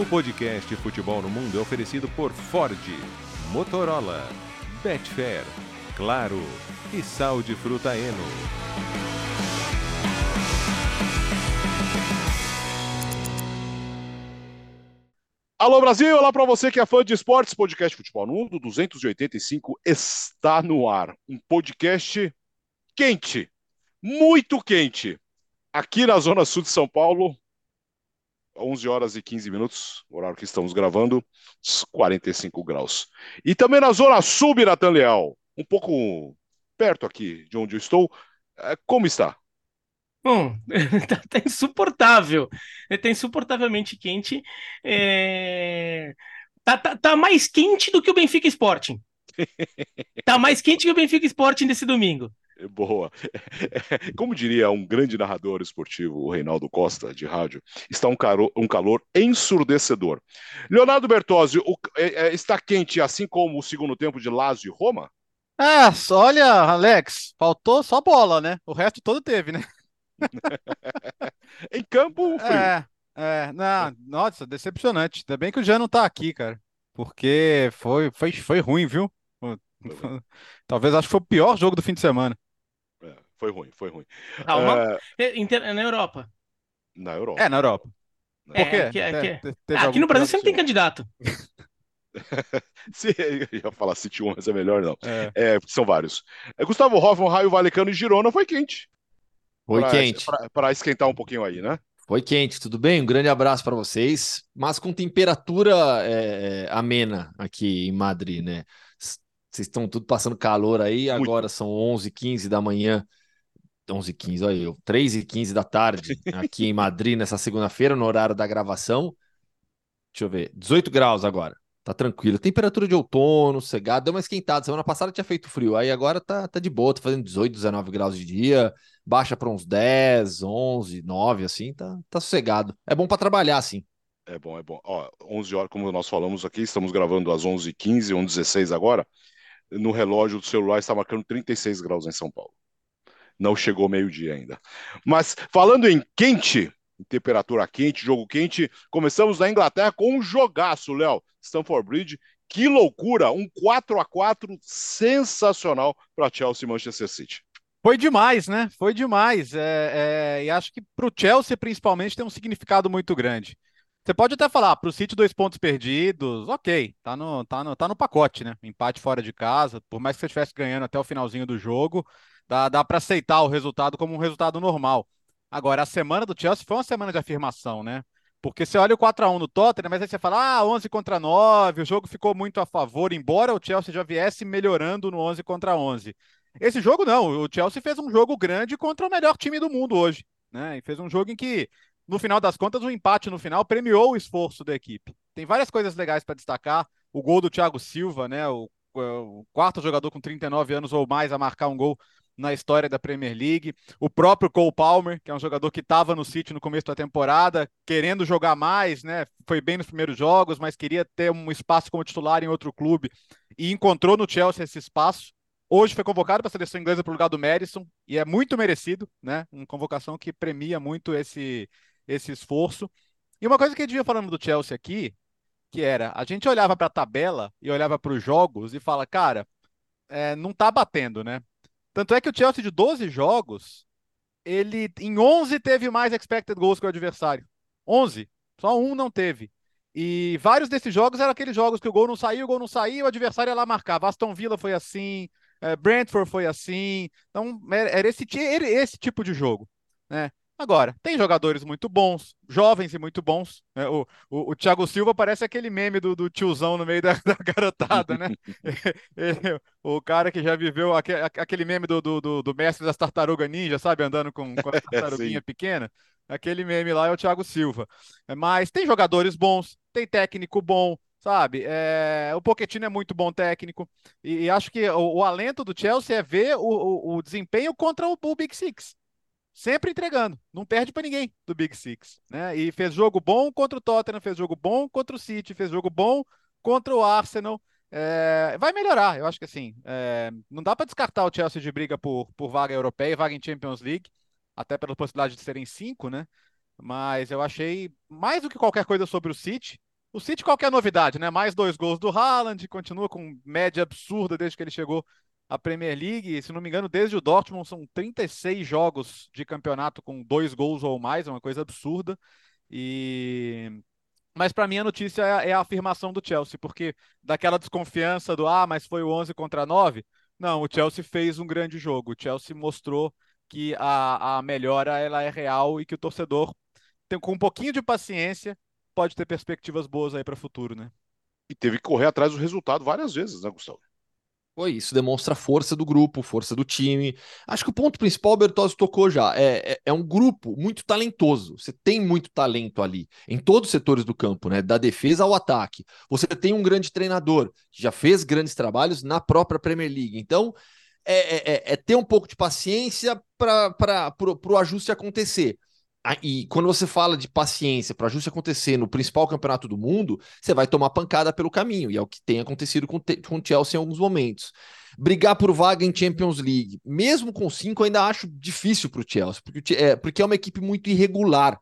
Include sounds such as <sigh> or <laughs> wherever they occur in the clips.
O podcast Futebol no Mundo é oferecido por Ford, Motorola, Betfair, Claro e Sal de Fruta Eno. Alô Brasil, olá para você que é fã de esportes, podcast Futebol no Mundo 285 está no ar. Um podcast quente, muito quente. Aqui na zona sul de São Paulo, 11 horas e 15 minutos, horário que estamos gravando, 45 graus. E também na zona sul, Biratan Leal, um pouco perto aqui de onde eu estou. É, como está? Bom, <laughs> tá, tá insuportável. Tá insuportavelmente quente. É... Tá, tá, tá mais quente do que o Benfica Sporting. <laughs> Tá mais quente que o Benfica Sporting desse domingo. <laughs> Boa. <laughs> Como diria um grande narrador esportivo, o Reinaldo Costa, de rádio, está um, caro, um calor ensurdecedor. Leonardo Bertozzi, o, é, é, está quente assim como o segundo tempo de Lazio e Roma? Ah, olha, Alex, faltou só bola, né? O resto todo teve, né? <laughs> em campo, frio. É, é, não, nossa, decepcionante. Ainda bem que o Jean não tá aqui, cara. Porque foi, foi, foi ruim, viu? Talvez acho que foi o pior jogo do fim de semana. É, foi ruim, foi ruim. Calma. É... Na Europa. Na Europa. É, na Europa. Por quê? É, que, é, que... Ah, aqui no Brasil sempre tem candidato. <laughs> Se, eu ia falar City 1, mas é melhor não. É. é são vários. É, Gustavo Hoffman, Raio Valecano e Girona foi quente. Foi pra, quente. Para esquentar um pouquinho aí, né? Foi quente, tudo bem? Um grande abraço para vocês, mas com temperatura é, amena aqui em Madrid, né? Vocês estão tudo passando calor aí, Muito. agora são 11h15 da manhã, 11h15, olha eu, 3h15 da tarde aqui em Madrid nessa segunda-feira, no horário da gravação. Deixa eu ver, 18 graus agora. Tá tranquilo. Temperatura de outono, cegado, deu uma esquentada. Semana passada tinha feito frio, aí agora tá, tá de boa, tá fazendo 18, 19 graus de dia, baixa para uns 10, 11, 9, assim, tá, tá sossegado. É bom para trabalhar, assim. É bom, é bom. Ó, 11 horas, como nós falamos aqui, estamos gravando às 11h15, 11h16 agora. No relógio do celular está marcando 36 graus em São Paulo. Não chegou meio-dia ainda. Mas falando em quente, temperatura quente, jogo quente. Começamos na Inglaterra com um jogaço, Léo. Stanford Bridge, que loucura! Um 4 a 4 sensacional para Chelsea e Manchester City. Foi demais, né? Foi demais. É, é, e acho que para o Chelsea, principalmente, tem um significado muito grande. Você pode até falar, para o City, dois pontos perdidos, ok, tá no, tá, no, tá no pacote, né? Empate fora de casa, por mais que você estivesse ganhando até o finalzinho do jogo, dá, dá para aceitar o resultado como um resultado normal. Agora, a semana do Chelsea foi uma semana de afirmação, né? Porque você olha o 4x1 no Tottenham, mas aí você fala, ah, 11 contra 9, o jogo ficou muito a favor, embora o Chelsea já viesse melhorando no 11 contra 11. Esse jogo não, o Chelsea fez um jogo grande contra o melhor time do mundo hoje, né? E fez um jogo em que, no final das contas, o empate no final premiou o esforço da equipe. Tem várias coisas legais para destacar. O gol do Thiago Silva, né? O, o quarto jogador com 39 anos ou mais a marcar um gol na história da Premier League. O próprio Cole Palmer, que é um jogador que estava no City no começo da temporada, querendo jogar mais, né? Foi bem nos primeiros jogos, mas queria ter um espaço como titular em outro clube e encontrou no Chelsea esse espaço. Hoje foi convocado para a seleção inglesa para o lugar do Madison e é muito merecido, né? Uma convocação que premia muito esse, esse esforço. E uma coisa que a gente vinha falando do Chelsea aqui, que era, a gente olhava para a tabela e olhava para os jogos e fala, cara, é, não tá batendo, né? Tanto é que o Chelsea de 12 jogos, ele em 11 teve mais expected goals que o adversário. 11. Só um não teve. E vários desses jogos eram aqueles jogos que o gol não saiu, o gol não saiu, o adversário ia lá marcava. Aston Villa foi assim, é, Brentford foi assim. Então, era esse, era esse tipo de jogo. Né? Agora, tem jogadores muito bons, jovens e muito bons. Né? O, o, o, Thiago Silva parece aquele meme do, do tiozão no meio da, <laughs> da garotada, né? <laughs> o cara que já viveu aquele, aquele meme do, do, do, mestre das tartarugas ninja, sabe? Andando com, com <laughs> a tartaruguinha pequena. Aquele meme lá é o Thiago Silva. Mas tem jogadores bons, tem técnico bom, sabe? É, o Pochettino é muito bom técnico e, e acho que o, o, alento do Chelsea é ver o, o, o desempenho contra o, o Big Six sempre entregando, não perde para ninguém do Big Six, né? E fez jogo bom contra o Tottenham, fez jogo bom contra o City, fez jogo bom contra o Arsenal. É, vai melhorar, eu acho que assim, é, não dá para descartar o Chelsea de briga por, por vaga europeia, vaga em Champions League, até pela possibilidade de serem cinco, né? Mas eu achei mais do que qualquer coisa sobre o City, O City, qualquer novidade, né? Mais dois gols do Haaland, continua com média absurda desde que ele chegou à Premier League. Se não me engano, desde o Dortmund são 36 jogos de campeonato com dois gols ou mais, é uma coisa absurda. E mas para mim a notícia é, é, a afirmação do Chelsea, porque daquela desconfiança do ah, mas foi o 11 contra 9, não, o Chelsea fez um grande jogo. O Chelsea mostrou que a, a melhora ela é real e que o torcedor tem, com um pouquinho de paciência pode ter perspectivas boas aí para o futuro, né? E teve que correr atrás do resultado várias vezes, né, Gustavo? Foi isso, demonstra a força do grupo, força do time. Acho que o ponto principal, o Bertozzi tocou já, é, é, é, um grupo muito talentoso. Você tem muito talento ali, em todos os setores do campo, né? Da defesa ao ataque. Você tem um grande treinador, que já fez grandes trabalhos na própria Premier League. Então, é, é, é, é ter um pouco de paciência para o ajuste acontecer. E quando você fala de paciência para ajuste acontecer no principal campeonato do mundo, você vai tomar pancada pelo caminho, e é o que tem acontecido com, com o Chelsea em alguns momentos. Brigar por vaga em Champions League, mesmo com cinco, ainda acho difícil para o Chelsea, porque é, porque é uma equipe muito irregular.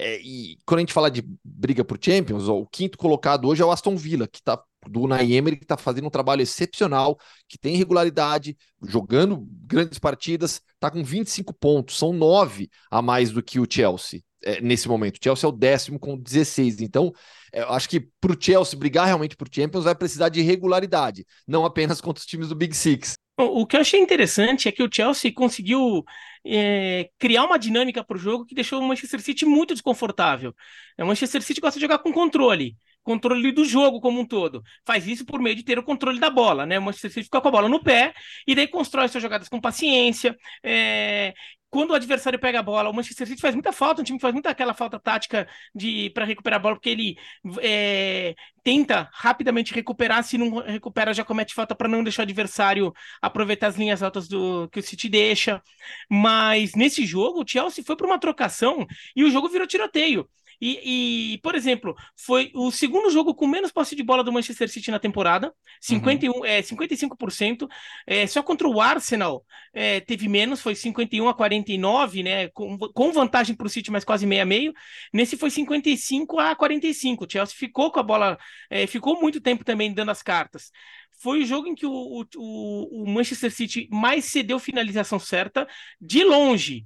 É, e quando a gente fala de briga por Champions, ó, o quinto colocado hoje é o Aston Villa, que está do Unai Emery, que está fazendo um trabalho excepcional, que tem regularidade, jogando grandes partidas, está com 25 pontos, são nove a mais do que o Chelsea é, nesse momento. O Chelsea é o décimo com 16. Então, é, eu acho que para o Chelsea brigar realmente por Champions vai precisar de regularidade, não apenas <laughs> contra os times do Big Six. O que eu achei interessante é que o Chelsea conseguiu é, criar uma dinâmica para o jogo que deixou o Manchester City muito desconfortável. O Manchester City gosta de jogar com controle controle do jogo como um todo. Faz isso por meio de ter o controle da bola, né? O Manchester City fica com a bola no pé e daí constrói suas jogadas com paciência. É... Quando o adversário pega a bola, o Manchester City faz muita falta, o time faz muita aquela falta tática de para recuperar a bola, porque ele é... tenta rapidamente recuperar, se não recupera, já comete falta para não deixar o adversário aproveitar as linhas altas do que o City deixa. Mas nesse jogo, o Chelsea foi para uma trocação e o jogo virou tiroteio. E, e, por exemplo, foi o segundo jogo com menos posse de bola do Manchester City na temporada, 51, uhum. é, 55%. É, só contra o Arsenal é, teve menos, foi 51 a 49, né? Com, com vantagem para o City, mas quase meia meio. Nesse foi 55 a 45. O Chelsea ficou com a bola, é, ficou muito tempo também dando as cartas foi o jogo em que o, o, o, Manchester City mais cedeu finalização certa de longe.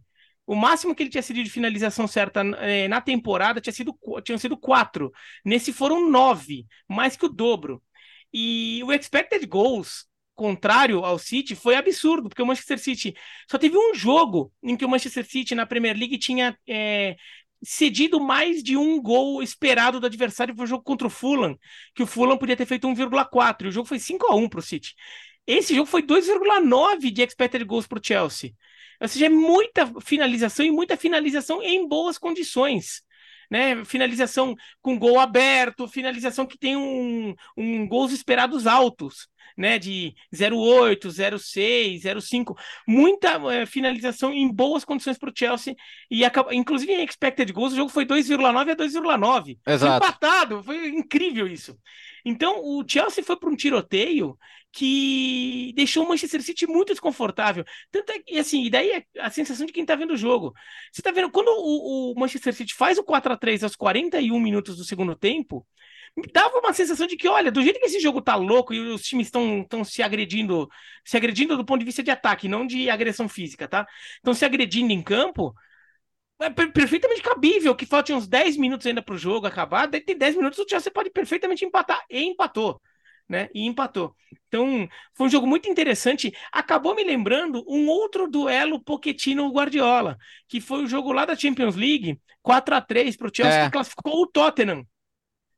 O máximo que ele tinha sido de finalização certa é, na temporada tinha sido, tinham sido quatro. Nesse foram nove, mais que o dobro. E o expected goals, contrário ao City, foi absurdo, porque o Manchester City só teve um jogo em que o Manchester City na Premier League tinha é, cedido mais de um gol esperado do adversário. Foi o jogo contra o Fulham, que o Fulham podia ter feito 1,4 e o jogo foi 5 a 1 para o City. Esse jogo foi 2,9 de expected goals para o Chelsea. Ou seja, é muita finalização e muita finalização em boas condições. Né? Finalização com gol aberto, finalização que tem um, um gols esperados altos, né? De 0,8, 0,6, 0,5. Muita é, finalização em boas condições para o Chelsea. E acaba, inclusive em expected goals, o jogo foi 2,9 a 2,9. Exato. Empatado, foi incrível isso. Então, o Chelsea foi para um tiroteio que deixou o Manchester City muito desconfortável. Tanto é que, assim, e daí é a sensação de quem tá vendo o jogo. Você tá vendo, quando o, o Manchester City faz o 4 a 3 aos 41 minutos do segundo tempo, dava uma sensação de que, olha, do jeito que esse jogo tá louco e os times estão se agredindo, se agredindo do ponto de vista de ataque, não de agressão física, tá? Estão se agredindo em campo. É perfeitamente cabível que faltem uns 10 minutos ainda para o jogo acabar. Daí tem 10 minutos, o Chelsea pode perfeitamente empatar. E empatou né? E empatou. Então, foi um jogo muito interessante. Acabou me lembrando um outro duelo Pochettino-Guardiola, que foi o jogo lá da Champions League, 4 a 3 para o Chelsea, é. que classificou o Tottenham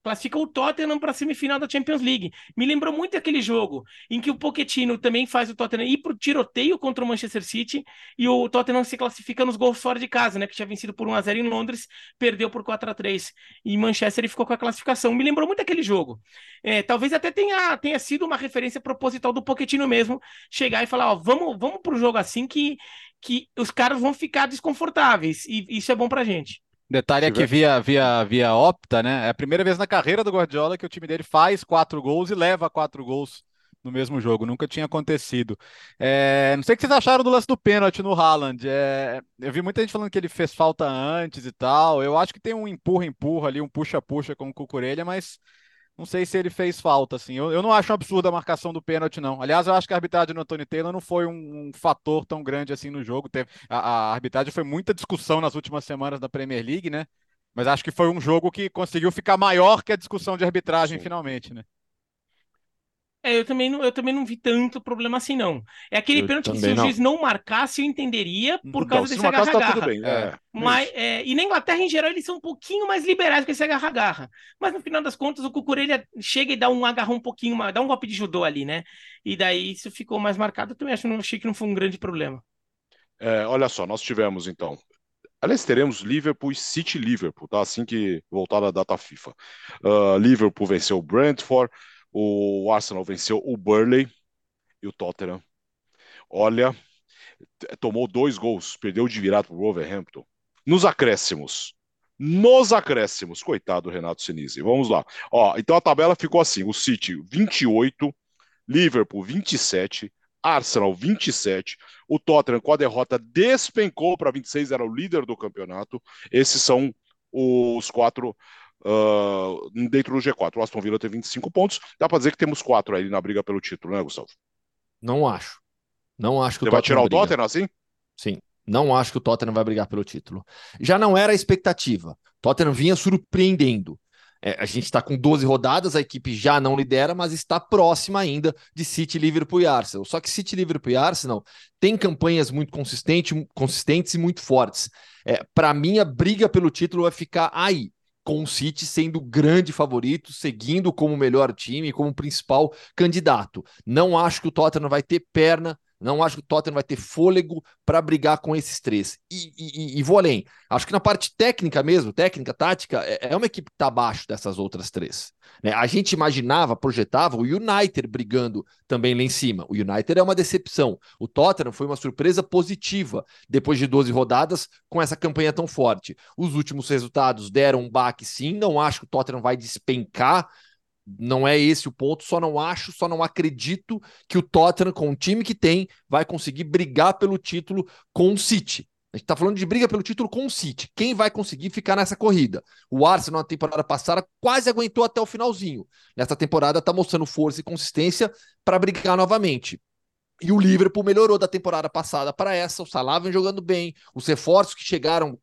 classifica o Tottenham para a semifinal da Champions League. Me lembrou muito aquele jogo em que o Pochettino também faz o Tottenham ir para o tiroteio contra o Manchester City e o Tottenham se classifica nos gols fora de casa, né? Que tinha vencido por 1 a 0 em Londres, perdeu por 4 a 3 e Manchester ele ficou com a classificação. Me lembrou muito aquele jogo. É, talvez até tenha, tenha sido uma referência proposital do Pochettino mesmo chegar e falar, ó, vamos, vamos para o jogo assim que que os caras vão ficar desconfortáveis e isso é bom para gente. Detalhe é que via, via, via Opta, né? É a primeira vez na carreira do Guardiola que o time dele faz quatro gols e leva quatro gols no mesmo jogo, nunca tinha acontecido. É, não sei o que vocês acharam do lance do pênalti no Haaland. É, eu vi muita gente falando que ele fez falta antes e tal. Eu acho que tem um empurra-empurra ali, um puxa-puxa com o Cucurelha, mas não sei se ele fez falta, assim. Eu, eu não acho um absurdo a marcação do pênalti, não. Aliás, eu acho que a arbitragem no Tony Taylor não foi um, um fator tão grande assim no jogo. Teve, a, a arbitragem foi muita discussão nas últimas semanas da Premier League, né? Mas acho que foi um jogo que conseguiu ficar maior que a discussão de arbitragem, Sim. finalmente, né? É, eu também não, eu também não vi tanto problema assim, não. É aquele eu pênalti que se o juiz não marcasse, eu entenderia por causa desse agarra-garra. Tá é, Mas, é, e na Inglaterra, em geral, eles são um pouquinho mais liberais com esse agarra-garra. Mas no final das contas, o Cucurelha chega e dá um agarrão um pouquinho, dá um golpe de judô ali, né? E daí isso ficou mais marcado. Eu também acho, não achei que não foi um grande problema. É, olha só, nós tivemos então. Aliás, teremos Liverpool e City Liverpool, tá? Assim que voltar a data FIFA. Uh, Liverpool venceu o Brentford. O Arsenal venceu o Burley e o Tottenham. Olha, tomou dois gols, perdeu de virado para o Wolverhampton. Nos acréscimos. Nos acréscimos. Coitado do Renato Sinise. Vamos lá. Ó, então a tabela ficou assim: o City 28, Liverpool 27, Arsenal 27, o Tottenham com a derrota despencou para 26, era o líder do campeonato. Esses são os quatro uh, dentro do G4. O Aston Villa tem 25 pontos. Dá para dizer que temos quatro aí na briga pelo título, né, Gustavo? Não acho. Não acho que Você o vai tirar briga. o Tottenham assim? Sim. Não acho que o Tottenham vai brigar pelo título. Já não era a expectativa. Tottenham vinha surpreendendo. É, a gente está com 12 rodadas, a equipe já não lidera, mas está próxima ainda de City, Liverpool e Arsenal. Só que City, Liverpool e Arsenal têm campanhas muito consistentes, consistentes e muito fortes. É, Para mim, a briga pelo título vai ficar aí com o City sendo grande favorito, seguindo como melhor time, como principal candidato. Não acho que o Tottenham vai ter perna não acho que o Tottenham vai ter fôlego para brigar com esses três. E, e, e, vou além. Acho que na parte técnica mesmo, técnica, tática, é, é uma equipe que está abaixo dessas outras três. Né? A gente imaginava, projetava o United brigando também lá em cima. O United é uma decepção. O Tottenham foi uma surpresa positiva depois de 12 rodadas com essa campanha tão forte. Os últimos resultados deram um baque sim. Não acho que o Tottenham vai despencar não é esse o ponto, só não acho, só não acredito que o Tottenham, com o time que tem, vai conseguir brigar pelo título com o City. A gente está falando de briga pelo título com o City. Quem vai conseguir ficar nessa corrida? O Arsenal na temporada passada quase aguentou até o finalzinho. Nessa temporada está mostrando força e consistência para brigar novamente. E o Liverpool melhorou da temporada passada para essa. O Salah vem jogando bem. Os reforços que chegaram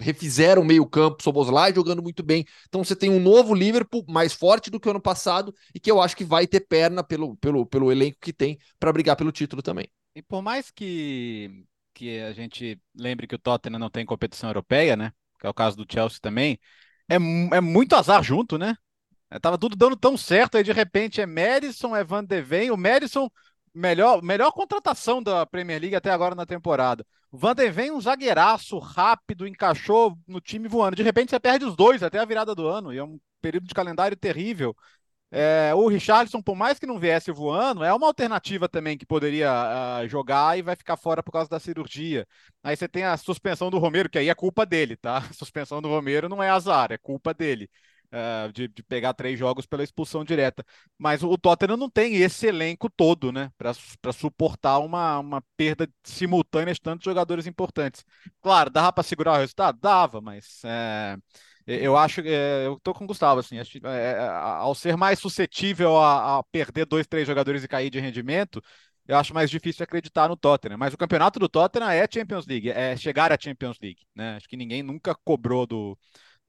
refizeram meio campo, Soboslai jogando muito bem. Então você tem um novo Liverpool mais forte do que o ano passado e que eu acho que vai ter perna pelo, pelo, pelo elenco que tem para brigar pelo título também. E por mais que, que a gente lembre que o Tottenham não tem competição europeia, né? Que é o caso do Chelsea também, é, é muito azar junto, né? É, tava tudo dando tão certo, aí de repente é Madison, é Van de Ven, o Madison melhor, melhor contratação da Premier League até agora na temporada. O Van de Ven, um zagueiraço rápido, encaixou no time voando. De repente você perde os dois até a virada do ano, e é um período de calendário terrível. É, o Richardson, por mais que não viesse voando, é uma alternativa também que poderia uh, jogar e vai ficar fora por causa da cirurgia. Aí você tem a suspensão do Romero, que aí é culpa dele, tá? <laughs> A suspensão do Romero não é azar, é culpa dele uh, de, de, pegar três jogos pela expulsão direta. Mas o, Tottenham não tem esse elenco todo, né? Para suportar uma, uma perda simultânea de tantos jogadores importantes. Claro, dava para segurar o resultado? Dava, mas. É, eu acho, é, eu tô com o Gustavo, assim, acho, é, é ao ser mais suscetível a, a, perder dois, três jogadores e cair de rendimento, eu acho mais difícil acreditar no Tottenham. Mas o campeonato do Tottenham é Champions League, é chegar à Champions League, né? Acho que ninguém nunca cobrou do,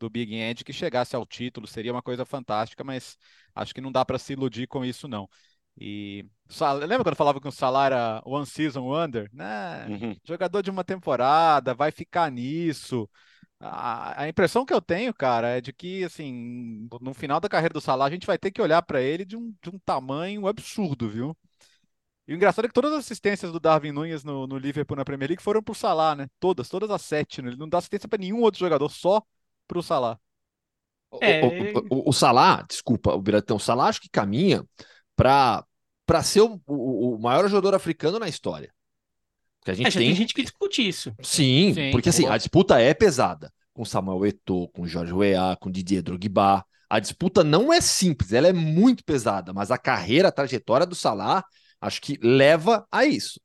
do Big End que chegasse ao título, seria uma coisa fantástica, mas acho que não dá para se iludir com isso, não. E lembra quando falava que o salário era One Season Wonder? Né? Uhum. Jogador de uma temporada, vai ficar nisso. A, a, impressão que eu tenho, cara, é de que, assim, no final da carreira do Salah, a gente vai ter que olhar para ele de um, de um tamanho absurdo, viu? E o engraçado é que todas as assistências do Darwin Nunes no, no Liverpool na Premier League foram pro Salah, né? Todas, todas as sete. Né? Ele não dá assistência para nenhum outro jogador, só para o Salah. É... O, o, o, Salah, desculpa, o Biratão, o Salah acho que caminha para ser o, o, o, maior jogador africano na história. Porque a gente é, tem... tem... gente que discute isso. Sim, Sim porque assim, a disputa é pesada. Com Samuel Eto'o, com Jorge Weah, com Didier Drogba. a disputa não é simples, ela é muito pesada, mas a carreira, a trajetória do Salah, acho que leva a isso.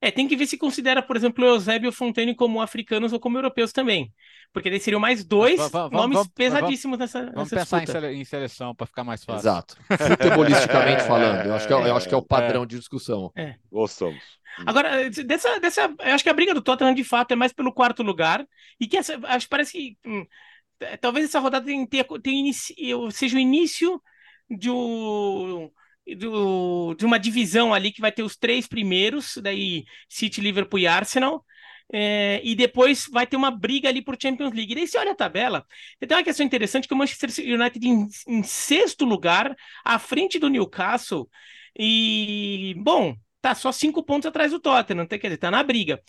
É, tem que ver se considera, por exemplo, o Eusébio e o Fontaine como africanos ou como europeus também. Porque daí seriam mais dois nomes vamos- pesadíssimos nessa, Vamos nessa pensar em, disputa. sele- em seleção para ficar mais fácil. Exato. <laughs> Futebolisticamente falando, eu acho que é, eu acho que é o padrão de discussão. Gostamos. Agora, dessa, dessa, eu acho que a briga do Tottenham de fato é mais pelo quarto lugar e que essa, acho que parece que hum, t- talvez essa rodada tenha, tenha, tenha inici- seja o início de, um- do- de uma divisão ali que vai ter os três primeiros, daí City, Liverpool e Arsenal. É, e depois vai ter uma briga ali por Champions League. E daí você olha a tabela, tem uma questão interessante que o Manchester United em, em sexto lugar, à frente do Newcastle, e bom, tá só cinco pontos atrás do Tottenham, tá, quer dizer, tá na briga.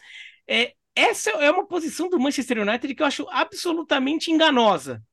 É, essa é uma posição do Manchester United que eu acho absolutamente enganosa.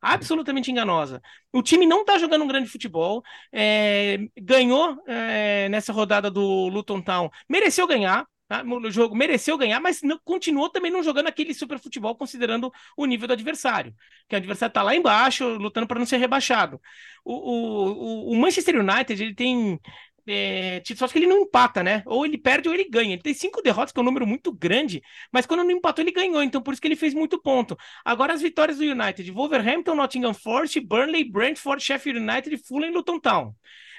Absolutamente enganosa. O time não tá jogando um grande futebol, é, ganhou é, nessa rodada do Luton Town, mereceu ganhar, tá? no jogo mereceu ganhar, mas não- continuou também não jogando aquele super futebol considerando o nível do adversário, que o adversário tá lá embaixo, lutando para não ser rebaixado. O, o, o- o Manchester United ele tem é, só que ele não empata, né? Ou ele perde ou ele ganha. Ele tem cinco derrotas, que é um número muito grande, mas quando não empatou, ele ganhou. Então, por isso que ele fez muito ponto. Agora, as vitórias do United: Wolverhampton, Nottingham Forest, Burnley, Brentford, Sheffield United, Fulham e Luton Town.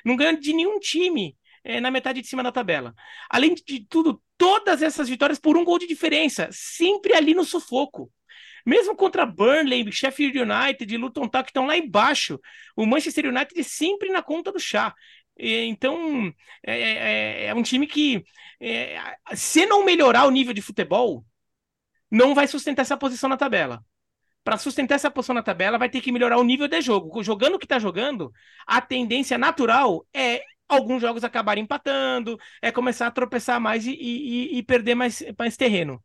Não ganha de nenhum time é, na metade de cima da tabela. Além de tudo, todas essas vitórias por um gol de diferença, sempre ali no sufoco. Mesmo contra Burnley, Sheffield United e Luton Town, que estão lá embaixo, o Manchester United é sempre na conta do chá. Então, é, é- é um time que, é, se não melhorar o nível de futebol, não vai sustentar essa posição na tabela. Para sustentar essa posição na tabela, vai ter que melhorar o nível de jogo. Jogando o que está jogando, a tendência natural é alguns jogos acabarem empatando, é começar a tropeçar mais e, e- e perder mais, mais terreno.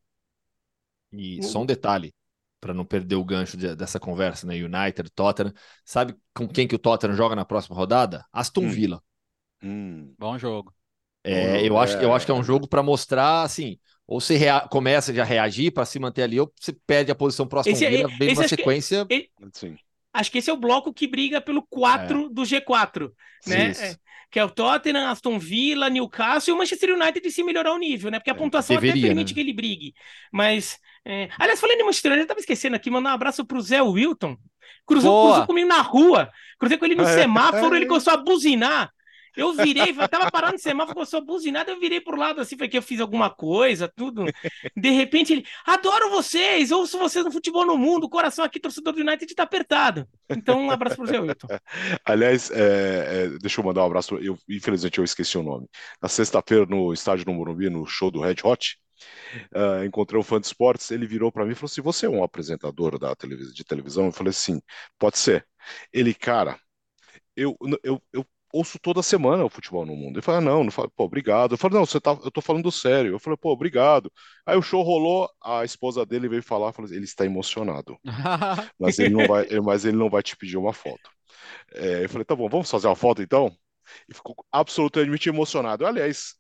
E só um detalhe, para não perder o gancho de- dessa conversa, né? United, Tottenham. Sabe com quem que o Tottenham joga na próxima rodada? Aston Hum. Villa. Hum. Bom jogo. É, Bom, eu, acho, eu é. acho que é um jogo para mostrar, assim, ou você rea- começa já a reagir para se manter ali, ou você perde a posição pro Aston Esse é- Villa, vem uma que- sequência. Sim. Acho que esse é o bloco que briga pelo 4 do G4, né? Isso. É, que é o Tottenham, Aston Villa, Newcastle e o Manchester United se melhorar o nível, né? Porque a É, pontuação até deveria, permite né? que ele brigue. Mas, é... aliás, falando em Manchester United, eu tava esquecendo aqui, mandar um abraço pro Zé Wilton. Cruzou, Boa. cruzou comigo na rua, cruzei com ele no É. semáforo, ele começou a buzinar. Eu virei, eu tava parado no semáforo, começou a buzinar, eu virei pro lado assim, foi que eu fiz alguma coisa, tudo. De repente ele, adoro vocês, ouço vocês no futebol no mundo, o coração aqui, torcedor do United, tá apertado. Então, um abraço pro Zé Wilton. <laughs> Aliás, é, é, deixa eu mandar um abraço. Eu, infelizmente eu esqueci o nome. Na sexta-feira, no estádio no Morumbi, no show do Red Hot, ah, encontrei um fã de esportes. Ele virou para mim e falou assim: Você é um apresentador da televis de televisão? Eu falei: Sim, pode ser. Ele, cara, eu, eu, eu ouço toda semana o futebol no mundo. Ele falou: "Ah, Não, não fala, pô, obrigado. Eu falei: Não, você tá, eu tô falando sério. Eu falei: Pô, obrigado. Aí o show rolou, a esposa dele veio falar: falou, Ele está emocionado <laughs> mas ele não vai, ele- mas ele não vai te pedir uma foto. É, eu falei, tá bom, vamos fazer uma foto então? E ficou absolutamente emocionado. Aliás,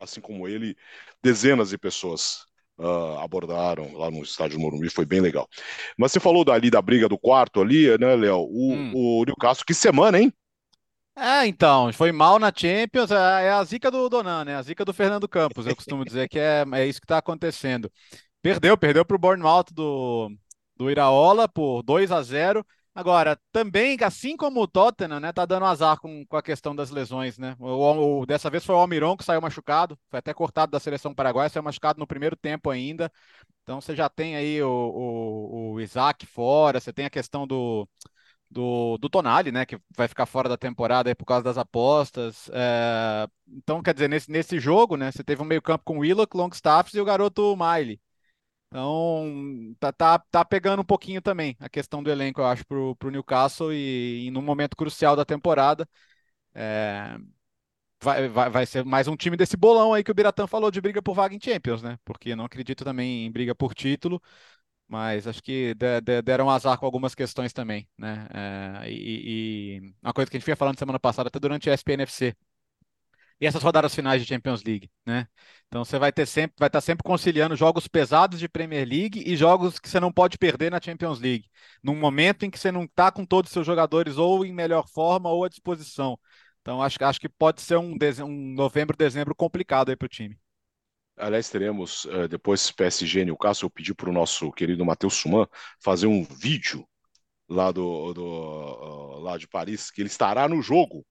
assim como ele, dezenas de pessoas ah, abordaram lá no estádio do Morumbi, foi bem legal. Mas você falou dali da briga do quarto ali, né, Léo? O, Hum. o Newcastle, que semana, hein? É, então, foi mal na Champions, é é a zica do Donan, né? A zica do Fernando Campos, eu costumo dizer que é, é isso que está acontecendo. Perdeu, perdeu para o Bournemouth do, do Iraola por 2 a 0. Agora, também, assim como o Tottenham, né, tá dando azar com, com a questão das lesões, né? O, o- dessa vez foi o Almiron que saiu machucado, foi até cortado da seleção paraguaia, saiu machucado no primeiro tempo ainda. Então você já tem aí o, o, o Isaac fora, você tem a questão do, do, do Tonali, né, que vai ficar fora da temporada por causa das apostas. É, então, quer dizer, nesse, nesse jogo, né, você teve um meio-campo com o Willock, Longstaffs e o garoto Miley. Então, tá, tá, tá pegando um pouquinho também a questão do elenco, eu acho, pro, pro Newcastle e, e num momento crucial da temporada. É, vai, vai, vai ser mais um time desse bolão aí que o Biratã falou de briga por vaga em Champions, né? Porque não acredito também em briga por título, mas acho que de- de- deram azar com algumas questões também, né? É, e, e uma coisa que a gente vinha falando semana passada, até durante a SPNFC. e essas rodadas finais de Champions League, né? Então você vai ter sempre, vai estar sempre conciliando jogos pesados de Premier League e jogos que você não pode perder na Champions League, num momento em que você não está com todos os seus jogadores ou em melhor forma ou à disposição. Então acho, acho que pode ser um, um novembro, dezembro complicado aí para o time. Aliás, teremos uh, depois PSG Newcastle. Eu pedi para o nosso querido Matheus Suman fazer um vídeo lá do, do uh, lá de Paris, que ele estará no jogo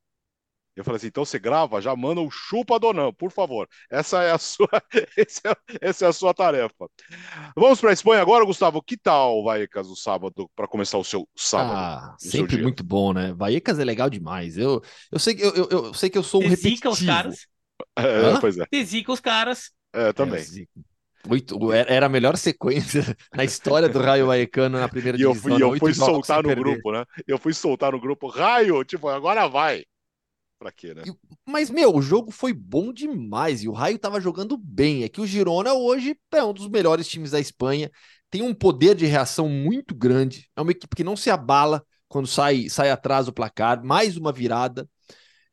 eu falei assim, então você grava, já manda o chupa do não, por favor. Essa é a sua, <laughs> é, essa é a sua tarefa. Vamos para a Espanha agora, Gustavo. Que tal Vallecas o sábado para começar o seu sábado? Ah, sempre muito bom, né? Vallecas é legal demais. Eu, eu sei que eu, eu, eu sei que eu sou um repetitivo. <laughs> os caras. É, pois é. Dezica os caras. É, também. É, muito, era a melhor sequência <laughs> na história do Raio Vallecano na primeira e divisão. E eu fui, eu fui soltar no grupo, né? Eu fui soltar no grupo, Raio, tipo, agora vai. Pra quê, né? Mas, meu, o jogo foi bom demais e o Raio tava jogando bem. É que o Girona hoje é um dos melhores times da Espanha, tem um poder de reação muito grande. É uma equipe que não se abala quando sai, sai atrás do placar. Mais uma virada.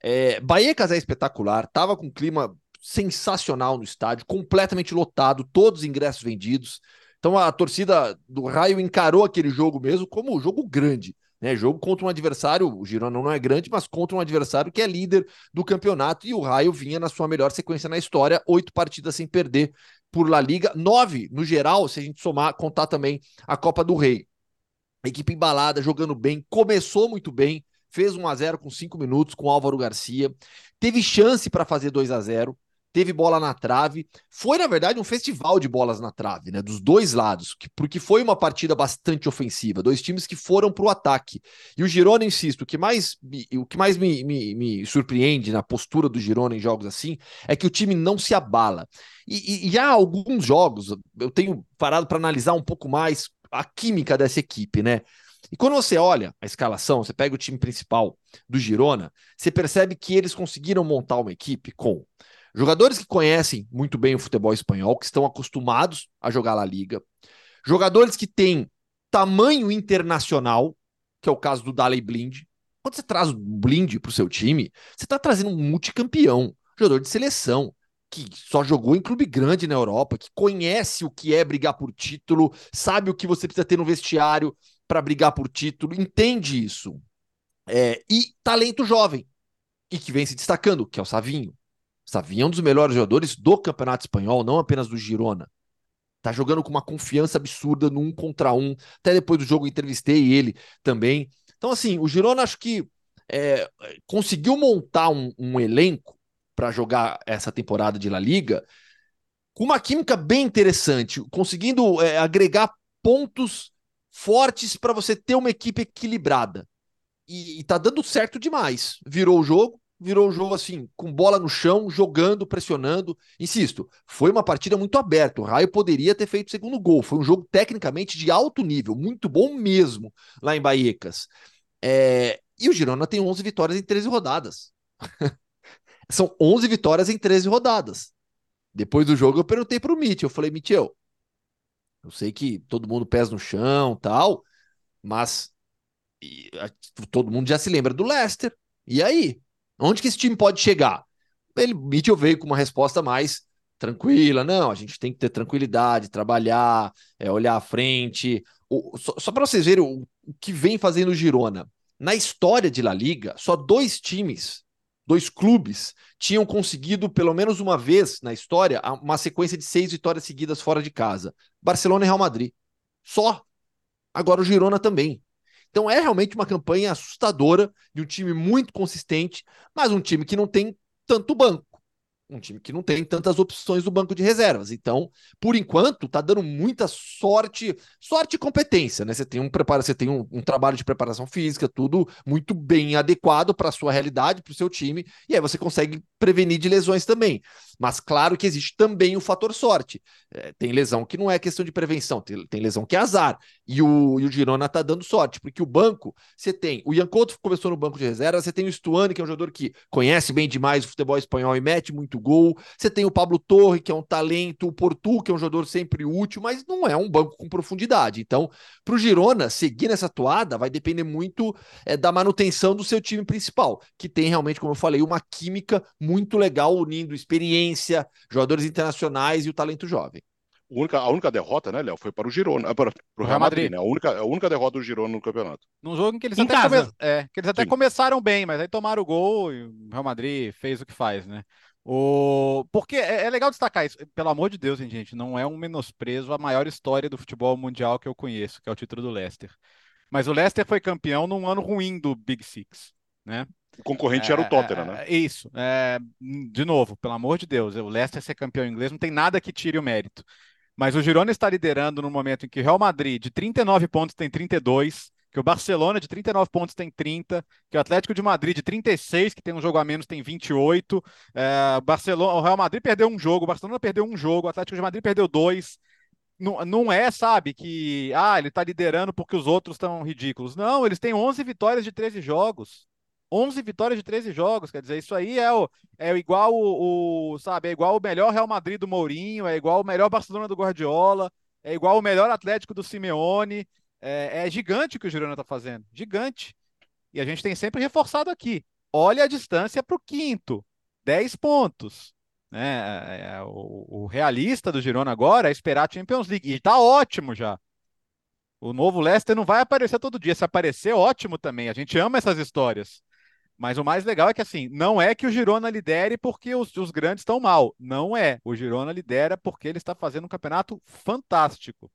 É, Baecas é espetacular, tava com um clima sensacional no estádio, completamente lotado, todos os ingressos vendidos. Então a torcida do Raio encarou aquele jogo mesmo como um jogo grande. Né? Jogo contra um adversário, o Girona não é grande, mas contra um adversário que é líder do campeonato e o Raio vinha na sua melhor sequência na história, oito partidas sem perder por La Liga, nove no geral, se a gente somar, contar também a Copa do Rei. equipe embalada, jogando bem, começou muito bem, fez 1 a 0 com cinco minutos com Álvaro Garcia, teve chance para fazer 2 a 0 teve bola na trave. Foi, na verdade, um festival de bolas na trave, né? Dos dois lados, porque foi uma partida bastante ofensiva. Dois times que foram para o ataque. E o Girona, insisto, o que mais, o que mais me, me, me, surpreende na postura do Girona em jogos assim é que o time não se abala. E, e, e há alguns jogos, eu tenho parado para analisar um pouco mais a química dessa equipe, né? E quando você olha a escalação, você pega o time principal do Girona, você percebe que eles conseguiram montar uma equipe com Jogadores que conhecem muito bem o futebol espanhol, que estão acostumados a jogar La Liga. Jogadores que têm tamanho internacional, que é o caso do Daley Blind. Quando você traz o Blind para o seu time, você está trazendo um multicampeão, jogador de seleção, que só jogou em clube grande na Europa, que conhece o que é brigar por título, sabe o que você precisa ter no vestiário para brigar por título, entende isso. É, e talento jovem, e que vem se destacando, que é o Savinho. Savinha é um dos melhores jogadores do Campeonato Espanhol, não apenas do Girona. Tá jogando com uma confiança absurda no um contra um. Até depois do jogo entrevistei ele também. Então, assim, o Girona acho que é, conseguiu montar um, um elenco para jogar essa temporada de La Liga com uma química bem interessante, conseguindo é, agregar pontos fortes para você ter uma equipe equilibrada. E, e tá dando certo demais. Virou o jogo, virou um jogo assim, com bola no chão, jogando, pressionando. Insisto, foi uma partida muito aberta. O Raio poderia ter feito o segundo gol. Foi um jogo tecnicamente de alto nível, muito bom mesmo lá em Baiecas. É... E o Girona tem 11 vitórias em 13 rodadas. <laughs> São 11 vitórias em 13 rodadas. Depois do jogo eu perguntei para o Mitchell, eu falei, Mitchell, eu sei que todo mundo pés no chão, tal, mas e, a, todo mundo já se lembra do Leicester. E aí? Onde que esse time pode chegar? Ele, Mitchell veio com uma resposta mais tranquila. Não, a gente tem que ter tranquilidade, trabalhar, é, olhar à frente. O, só, só para vocês verem o, o que vem fazendo o Girona. Na história de La Liga, só dois times, dois clubes, tinham conseguido, pelo menos uma vez na história, uma sequência de seis vitórias seguidas fora de casa: Barcelona e Real Madrid. Só. Agora o Girona também. Então é realmente uma campanha assustadora de um time muito consistente, mas um time que não tem tanto banco. Um time que não tem tantas opções do banco de reservas. Então, por enquanto, tá dando muita sorte, sorte e competência, né? Você tem um preparo, você tem um, um trabalho de preparação física, tudo muito bem adequado para a sua realidade, para o seu time, e aí você consegue prevenir de lesões também. Mas claro que existe também o fator sorte. É, tem lesão que não é questão de prevenção, tem, tem lesão que é azar. E o, e o Girona tá dando sorte, porque o banco, você tem o Ian começou no banco de reserva, você tem o Stuani, que é um jogador que conhece bem demais o futebol espanhol e mete muito gol, você tem o Pablo Torre, que é um talento, o Portu, que é um jogador sempre útil, mas não é um banco com profundidade. Então, para o Girona seguir nessa toada, vai depender muito é, da manutenção do seu time principal, que tem realmente, como eu falei, uma química muito legal, unindo experiência, jogadores internacionais e o talento jovem única, a única derrota, né, Léo, foi para o Girona, para, para o Real Madrid, né? A única, a única derrota do Girona no campeonato. Num jogo em que eles em até, come... é, que eles até começaram bem, mas aí tomaram o gol e o Real Madrid fez o que faz, né? O... Porque é, é legal destacar isso, pelo amor de Deus, hein, gente, não é um menosprezo à maior história do futebol mundial que eu conheço, que é o título do Leicester. Mas o Leicester foi campeão num ano ruim do Big Six, né? O concorrente é, era o Tottenham, é, né? É, isso. É, de novo, pelo amor de Deus, o Leicester ser campeão inglês não tem nada que tire o mérito. Mas o Girona está liderando no momento em que o Real Madrid, de 39 pontos, tem 32, que o Barcelona, de 39 pontos, tem 30, que o Atlético de Madrid, de 36, que tem um jogo a menos, tem 28. É, Barcelona, o Real Madrid perdeu um jogo, o Barcelona perdeu um jogo, o Atlético de Madrid perdeu dois. Não, não é, sabe, que ah, ele está liderando porque os outros estão ridículos. Não, eles têm 11 vitórias de 13 jogos. 11 vitórias de 13 jogos, quer dizer, isso aí é, o, é igual o, o, sabe, é igual o melhor Real Madrid do Mourinho, é igual o melhor Barcelona do Guardiola, é igual o melhor Atlético do Simeone, é, é gigante o que o Girona está fazendo, gigante. E a gente tem sempre reforçado aqui, olha a distância para o quinto, 10 pontos. Né? É, é, o, o, realista do Girona agora é esperar a Champions League, e está ótimo já. O novo Leicester não vai aparecer todo dia. Se aparecer, ótimo também. A gente ama essas histórias. Mas o mais legal é que, assim, não é que o Girona lidere porque os, os grandes estão mal. Não é. O Girona lidera porque ele está fazendo um campeonato fantástico.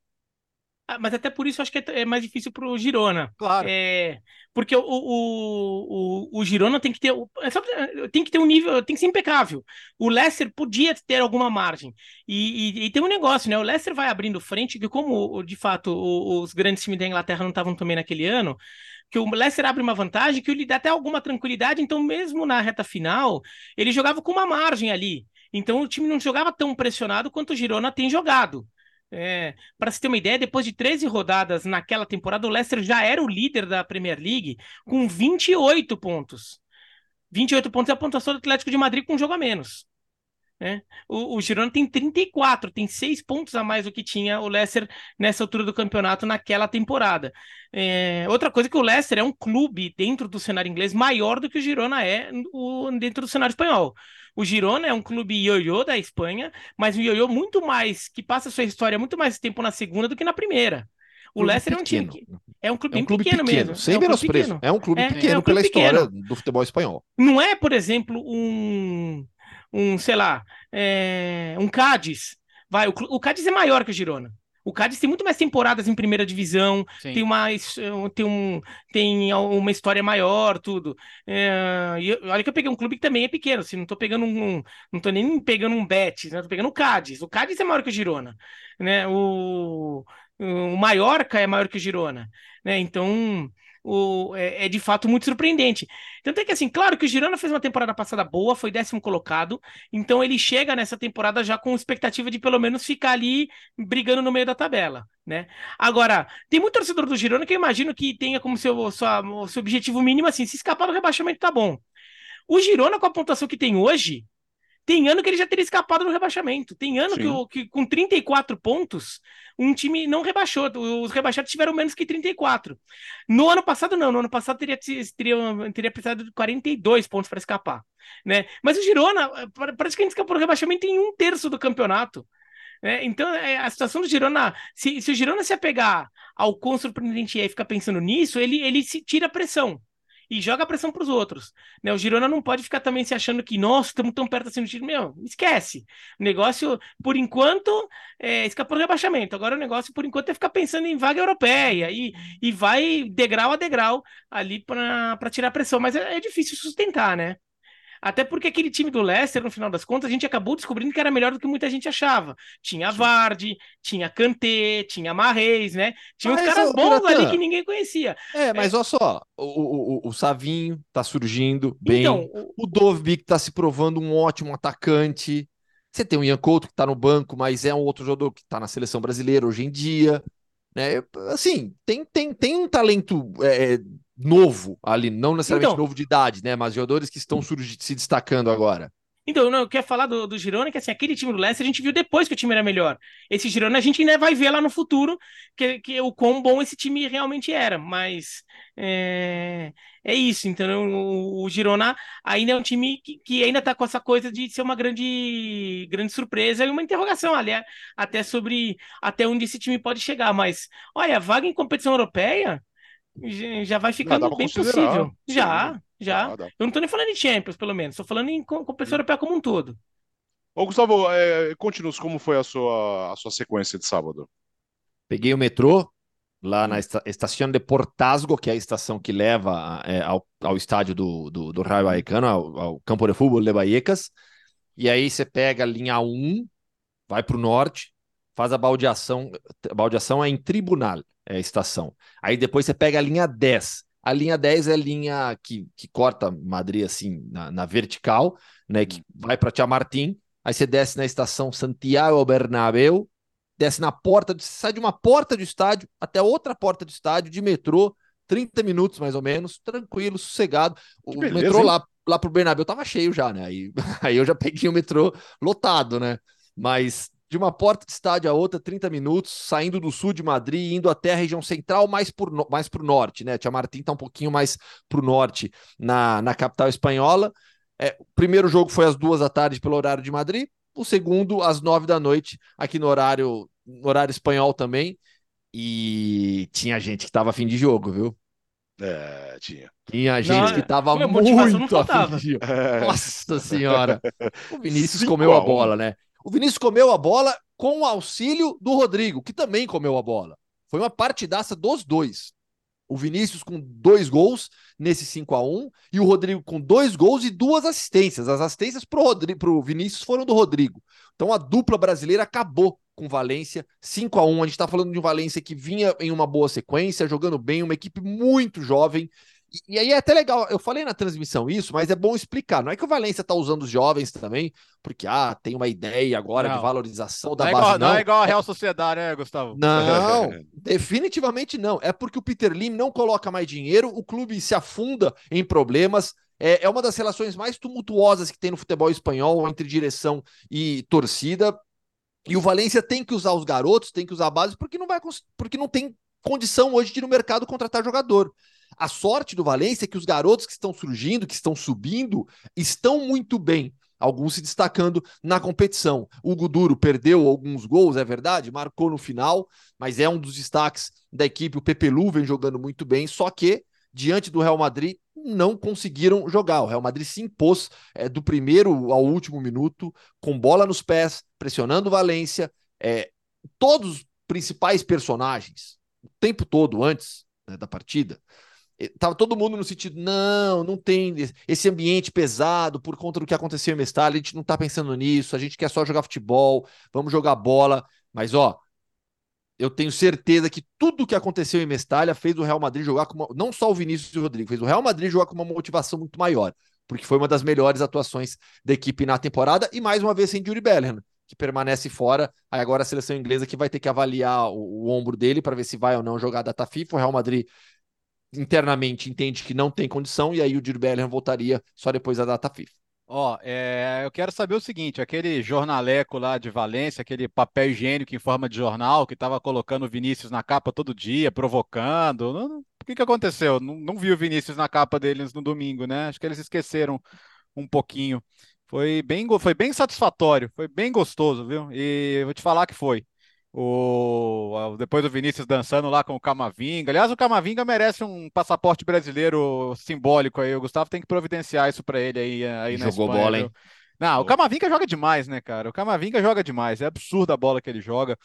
Ah, mas até por isso eu acho que é, é mais difícil para o Girona. Claro. É, porque o, o, o, o Girona tem que ter. É tem que ter um nível, tem que ser impecável. O Leicester podia ter alguma margem. E, e, e tem um negócio, né? O Leicester vai abrindo frente, que como de fato os grandes times da Inglaterra não estavam também naquele ano, que o Leicester abre uma vantagem que lhe dá até alguma tranquilidade, então mesmo na reta final, ele jogava com uma margem ali. Então o time não jogava tão pressionado quanto o Girona tem jogado. É, para se ter uma ideia, depois de 13 rodadas naquela temporada, o Leicester já era o líder da Premier League com 28 pontos. 28 pontos é a pontuação do Atlético de Madrid com um jogo a menos. Né? O, o Girona tem 34, tem seis pontos a mais do que tinha o Leicester nessa altura do campeonato naquela temporada. É, outra coisa é que o Leicester é um clube dentro do cenário inglês maior do que o Girona é o, dentro do cenário espanhol. O Girona é um clube ioiô da Espanha, mas um ioiô muito mais, que passa sua história muito mais tempo na segunda do que na primeira. O Leicester é um time que é um clube, é um clube pequeno, pequeno, mesmo. Sem é um menospreço. É um clube é, pequeno é um clube pela pequeno. história do futebol espanhol. Não é, por exemplo, um um, sei lá, é, um Cádiz. Vai, o, o Cádiz é maior que o Girona. O Cádiz tem muito mais temporadas em primeira divisão, Sim. tem mais tem, um, tem uma história maior, tudo. É, e olha que eu peguei um clube que também é pequeno, assim, não tô pegando um, não tô nem pegando um Betis, né? Tô pegando o Cádiz. O Cádiz é maior que o Girona, né? O, o Mallorca é maior que o Girona, né? Então, o, é, é, de fato muito surpreendente. Tanto é que, assim, claro que o Girona fez uma temporada passada boa, foi décimo colocado, então ele chega nessa temporada já com expectativa de pelo menos ficar ali brigando no meio da tabela, né? Agora, tem muito torcedor do Girona que eu imagino que tenha como seu, sua, seu objetivo mínimo, assim, se escapar do rebaixamento tá bom. O Girona, com a pontuação que tem hoje, tem ano que ele já teria escapado do rebaixamento. Tem ano que, que, com 34 pontos, um time não rebaixou. Os rebaixados tiveram menos que 34. No ano passado, não. No ano passado teria, teria, teria precisado de 42 pontos para escapar. Né? Mas o Girona praticamente escapou do rebaixamento em um terço do campeonato. É, então, é, a situação do Girona, se, se o Girona se apegar ao quão surpreendente é e ficar pensando nisso, ele, ele se tira a pressão e joga a pressão para os outros. Né? O Girona não pode ficar também se achando que, nossa, estamos tão perto assim do time. Meu, esquece. O negócio, por enquanto, é, escapou do rebaixamento. Agora o negócio, por enquanto, é ficar pensando em vaga europeia e, e vai degrau a degrau ali para tirar a pressão. Mas é, é difícil sustentar, né? Até porque aquele time do Leicester, no final das contas, a gente acabou descobrindo que era melhor do que muita gente achava. Tinha Vardy, tinha Kanté, tinha Marreis, né? Tinha mas, uns caras bons ali que ninguém conhecia. É, mas é... olha só, o, o, o Savinho tá surgindo bem. Então, o, o Dovbik tá se provando um ótimo atacante. Você tem o Ian Couto que tá no banco, mas é um outro jogador que tá na seleção brasileira hoje em dia. Né? Assim, tem, tem, tem um talento é, novo ali, não necessariamente Então- novo de idade, né? Mas jogadores que estão surgi- se destacando agora. Então, não, eu quero falar do, do Girona, que assim, aquele time do Leicester a gente viu depois que o time era melhor. Esse Girona a gente ainda vai ver lá no futuro que, que o quão bom esse time realmente era, mas é, é isso, então o, o Girona ainda é um time que, que ainda tá com essa coisa de ser uma grande, grande surpresa e uma interrogação ali, é, até sobre até onde esse time pode chegar, mas olha, vaga em competição europeia já- vai ficando bem possível. sim. Já, já. Ah, dá. Eu não tô nem falando em Champions, pelo menos. Tô falando em com- competição europeia como um todo. Ô, Gustavo, é, conte-nos como foi a sua, a sua sequência de sábado. Peguei o metrô lá na esta estação de Portasgo, que é a estação que leva é, ao, ao estádio do, do, do Raio Vallecano, ao, ao campo de futebol de Vallecas. E aí você pega a linha 1, vai para o norte, faz a baldeação. A baldeação é em Tribunal, é a estação. Aí depois você pega a linha 10. A linha 10 é a linha que, que corta Madrid assim na, na vertical, né? Que vai para Chamartín. Aí você desce na estação Santiago Bernabéu, desce na porta, você sai de uma porta do estádio até outra porta do estádio de metrô, 30 minutos mais ou menos, tranquilo, sossegado. O beleza, metrô hein? lá, lá pro Bernabéu tava cheio já, né? Aí, <laughs> aí eu já peguei o metrô lotado, né? Mas de uma porta de estádio a outra, 30 minutos, saindo do sul de Madrid, indo até a região central, mais por, no- mais pro norte, né? Tia Martim tá um pouquinho mais pro norte, na, na capital espanhola. É, o primeiro jogo foi às duas da tarde pelo horário de Madrid, o segundo às nove da noite, aqui no horário, no horário espanhol também. E tinha gente que tava afim de jogo, viu? É, tinha. Tinha gente Não, que tava a motivação não muito afim de jogo. É, Nossa senhora. <laughs> O Vinícius Cinco comeu a a um. bola, né? O Vinícius comeu a bola com o auxílio do Rodrigo, que também comeu a bola. Foi uma partidaça dos dois. O Vinícius com dois gols nesse 5 a 1 e o Rodrigo com dois gols e duas assistências. As assistências pro, Rodrigo, pro Vinícius foram do Rodrigo. Então a dupla brasileira acabou com Valência 5 a 1 A gente está falando de um Valência que vinha em uma boa sequência, jogando bem, uma equipe muito jovem. E, e aí é até legal, eu falei na transmissão isso, mas é bom explicar. Não é que o Valência está usando os jovens também, porque ah, tem uma ideia agora de Não. valorização da Não é, base. igual, não não. é igual a Real Sociedade, né, Gustavo? Não, <laughs> definitivamente não. É porque o Peter Lim não coloca mais dinheiro, o clube se afunda em problemas. É, é uma das relações mais tumultuosas que tem no futebol espanhol entre direção e torcida. E o Valência tem que usar os garotos, tem que usar a base, porque não vai porque não tem condição hoje de ir no mercado contratar jogador. A sorte do Valência é que os garotos que estão surgindo, que estão subindo, estão muito bem. Alguns se destacando na competição. O Guduro perdeu alguns gols, é verdade, marcou no final, mas é um dos destaques da equipe. O Pepelu vem jogando muito bem, só que diante do Real Madrid não conseguiram jogar. O Real Madrid se impôs é, do primeiro ao último minuto, com bola nos pés, pressionando o Valência. É, todos os principais personagens, o tempo todo antes né, da partida, tava todo mundo no sentido, não, não tem esse ambiente pesado por conta do que aconteceu em Mestal, a gente não tá pensando nisso, a gente quer só jogar futebol, vamos jogar bola, mas ó, eu tenho certeza que tudo que aconteceu em Mestalha fez o Real Madrid jogar com uma, não só o Vinícius e o Rodrigo, fez o Real Madrid jogar com uma motivação muito maior, porque foi uma das melhores atuações da equipe na temporada e mais uma vez sem Yuri Bellingham, que permanece fora. Aí agora a seleção inglesa que vai ter que avaliar o, o ombro dele para ver se vai ou não jogar a data FIFA. O Real Madrid internamente entende que não tem condição e aí o Yuri Bellingham voltaria só depois da data FIFA. Ó, é, eu quero saber o seguinte: aquele jornaleco lá de Valência, aquele papel higiênico em forma de jornal que estava colocando o Vinícius na capa todo dia, provocando. não- não- o que que aconteceu? Não, não vi o Vinícius na capa deles no domingo, né? Acho que eles esqueceram um pouquinho. Foi bem, foi bem satisfatório, foi bem gostoso, viu? E vou te falar que foi. O, depois do Vinícius dançando lá com o Camavinga. Aliás, o Camavinga merece um passaporte brasileiro simbólico aí. O Gustavo tem que providenciar isso para ele aí, aí na Jogou Espanha, bola, viu? hein? Não, o Camavinga joga demais, né, cara? O Camavinga joga demais. É absurda a bola que ele joga.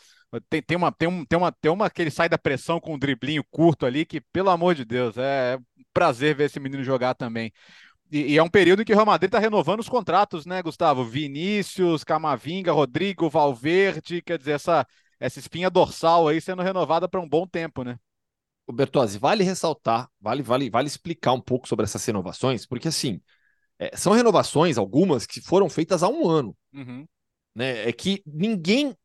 Tem, tem uma, tem um, tem uma, tem uma que ele sai da pressão com um driblinho curto ali, que, pelo amor de Deus, é um prazer ver esse menino jogar também. E, e é um período em que o Real Madrid está renovando os contratos, né, Gustavo? Vinícius, Camavinga, Rodrigo, Valverde, quer dizer, essa, essa espinha dorsal aí sendo renovada para um bom tempo, né? O Bertozzi, vale ressaltar, vale, vale, vale explicar um pouco sobre essas renovações, porque assim, é, são renovações, algumas, que foram feitas há um ano. Uhum. né? É que ninguém.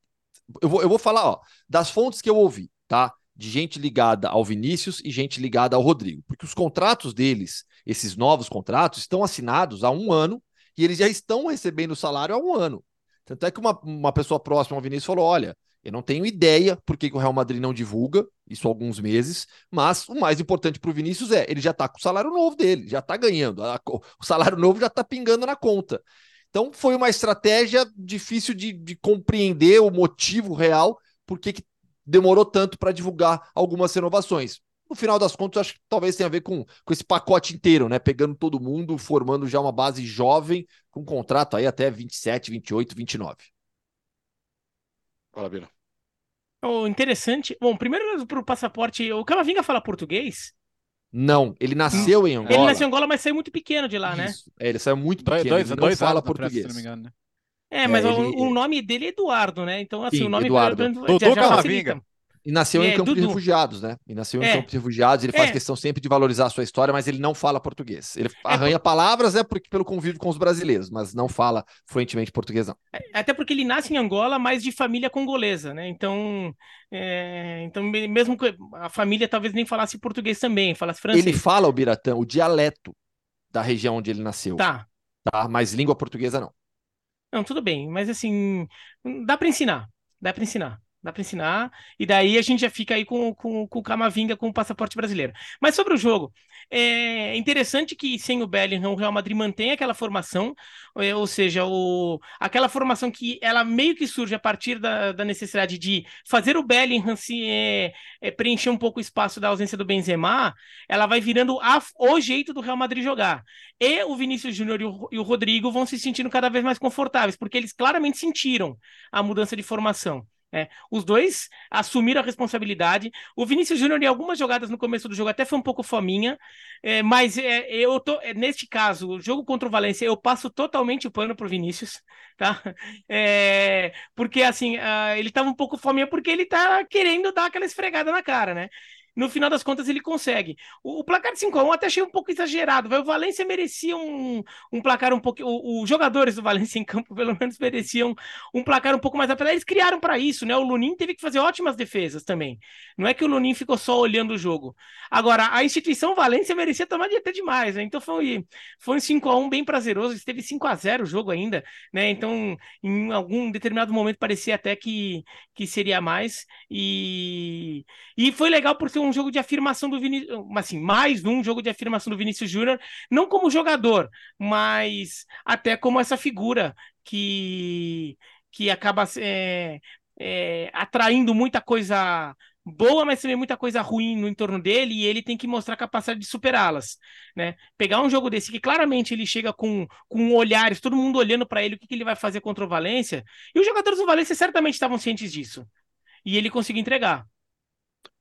Eu vou, eu vou falar, ó, das fontes que eu ouvi, tá? de gente ligada ao Vinícius e gente ligada ao Rodrigo, porque os contratos deles, esses novos contratos, estão assinados há um ano e eles já estão recebendo salário há um ano. Tanto é que uma, uma pessoa próxima ao Vinícius falou: olha, eu não tenho ideia por que, o Real Madrid não divulga, isso há alguns meses, mas o mais importante para o Vinícius é, ele já está com o salário novo dele, já está ganhando, a, o salário novo já está pingando na conta. Então foi uma estratégia difícil de, de compreender o motivo real, por que, que demorou tanto para divulgar algumas renovações. No final das contas, acho que talvez tenha a ver com, com esse pacote inteiro, né? Pegando todo mundo, formando já uma base jovem, com contrato aí até 27, 28, 29. Fala, Bira. O interessante. Bom, primeiro para o passaporte. O Camavinga fala português? Não, ele nasceu em Angola. Ele nasceu em Angola, mas saiu muito pequeno de lá, né? Isso. É, ele saiu muito pequeno, dois, ele não dois fala português. França, se não me engano, né? É, mas É, o, ele- o nome dele é Eduardo, né? Então, assim, Sim, o nome Eduardo. já- Dudu Camavinga. E nasceu É, em Campo de Dudu. Refugiados, né? E nasceu em É. Campo de Refugiados. Ele faz É. questão sempre de valorizar a sua história, mas ele não fala português. Ele arranha palavras, é porque, pelo convívio com os brasileiros, mas não fala fluentemente português, não. Até porque ele nasce em Angola, mas de família congolesa, né? Então, é, então me- mesmo que a família talvez nem falasse português também, falasse francês. Ele fala, o Biratã, o dialeto da região onde ele nasceu, Tá. tá? Mas língua portuguesa não. Não, tudo bem, mas assim, dá pra ensinar, dá pra ensinar, dá pra ensinar, e daí a gente já fica aí com, com, com o Camavinga com o passaporte brasileiro. Mas sobre o jogo, é interessante que sem o Bellingham, o Real Madrid mantém aquela formação, é, ou seja, o, aquela formação que ela meio que surge a partir da, da necessidade de fazer o Bellingham se é, é, preencher um pouco o espaço da ausência do Benzema, ela vai virando a- o jeito do Real Madrid jogar. E o Vinícius Júnior e e o Rodrigo vão se sentindo cada vez mais confortáveis, porque eles claramente sentiram a mudança de formação. Né? os dois assumiram a responsabilidade. O Vinícius Júnior, em algumas jogadas no começo do jogo, até foi um pouco fominha, é, mas é, eu tô, é, neste caso, o jogo contra o Valência, eu passo totalmente o pano pro Vinícius, tá? <laughs> É, porque assim, ah, ele tava um pouco fominha porque ele tá querendo dar aquela esfregada na cara, né? No final das contas, ele consegue. O, o placar de 5x1 até achei um pouco exagerado. O Valência merecia um, um placar um pouco. Os jogadores do Valência em campo, <laughs> pelo menos, mereciam um placar um pouco mais apelado. Eles criaram para isso, né? O Lunin teve que fazer ótimas defesas também. Não é que o Lunin ficou só olhando o jogo. Agora, a instituição Valência merecia tomar de até demais, né? Então foi, foi um 5x1 bem prazeroso. Esteve 5x0 o jogo ainda, né? Então, em algum determinado momento, parecia até que, que seria mais. E, e foi legal por ser um jogo de afirmação do Vinícius, assim, mais um jogo de afirmação do Vinícius Júnior, não como jogador, mas até como essa figura que, que acaba é, é, atraindo muita coisa boa, mas também muita coisa ruim no entorno dele, e ele tem que mostrar a capacidade de superá-las, né? Pegar um jogo desse que claramente ele chega com, com olhares, todo mundo olhando para ele, o que, que ele vai fazer contra o Valência, e os jogadores do Valência certamente estavam cientes disso, e ele conseguiu entregar.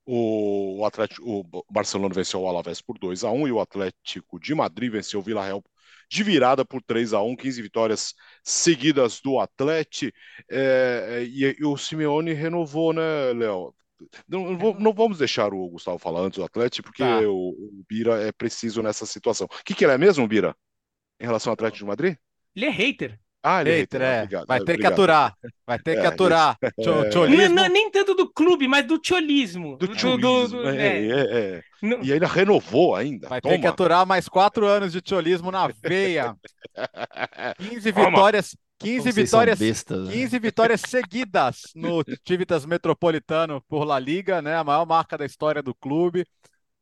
O, Atlético, o Barcelona venceu o Alavés por 2 a 1 e o Atlético de Madrid venceu o Villarreal de virada por 3 a 1 15 vitórias seguidas do Atlético. É, e, e o Simeone renovou, né, Léo? Não, não não vamos deixar o Gustavo falar antes do Atlético, porque Tá. o, o Bira é preciso nessa situação. O que, que ele é mesmo, Bira? Em relação ao Atlético de Madrid? Ele é hater. Ah, ele é hater, é. obrigado, Vai é, ter que obrigado. aturar. Vai ter que É, aturar. Tcho- <laughs> é. Não, não, nem tanto do clube, mas do tcholismo. Do do- é, é. é, é. E ainda renovou ainda. Vai Toma. ter que aturar mais quatro anos de tcholismo na veia. <laughs> 15 Toma. vitórias, 15 Vocês são vitórias, bestas, né? 15 vitórias seguidas no <laughs> Civitas Metropolitano por La Liga, né? A maior marca da história do clube.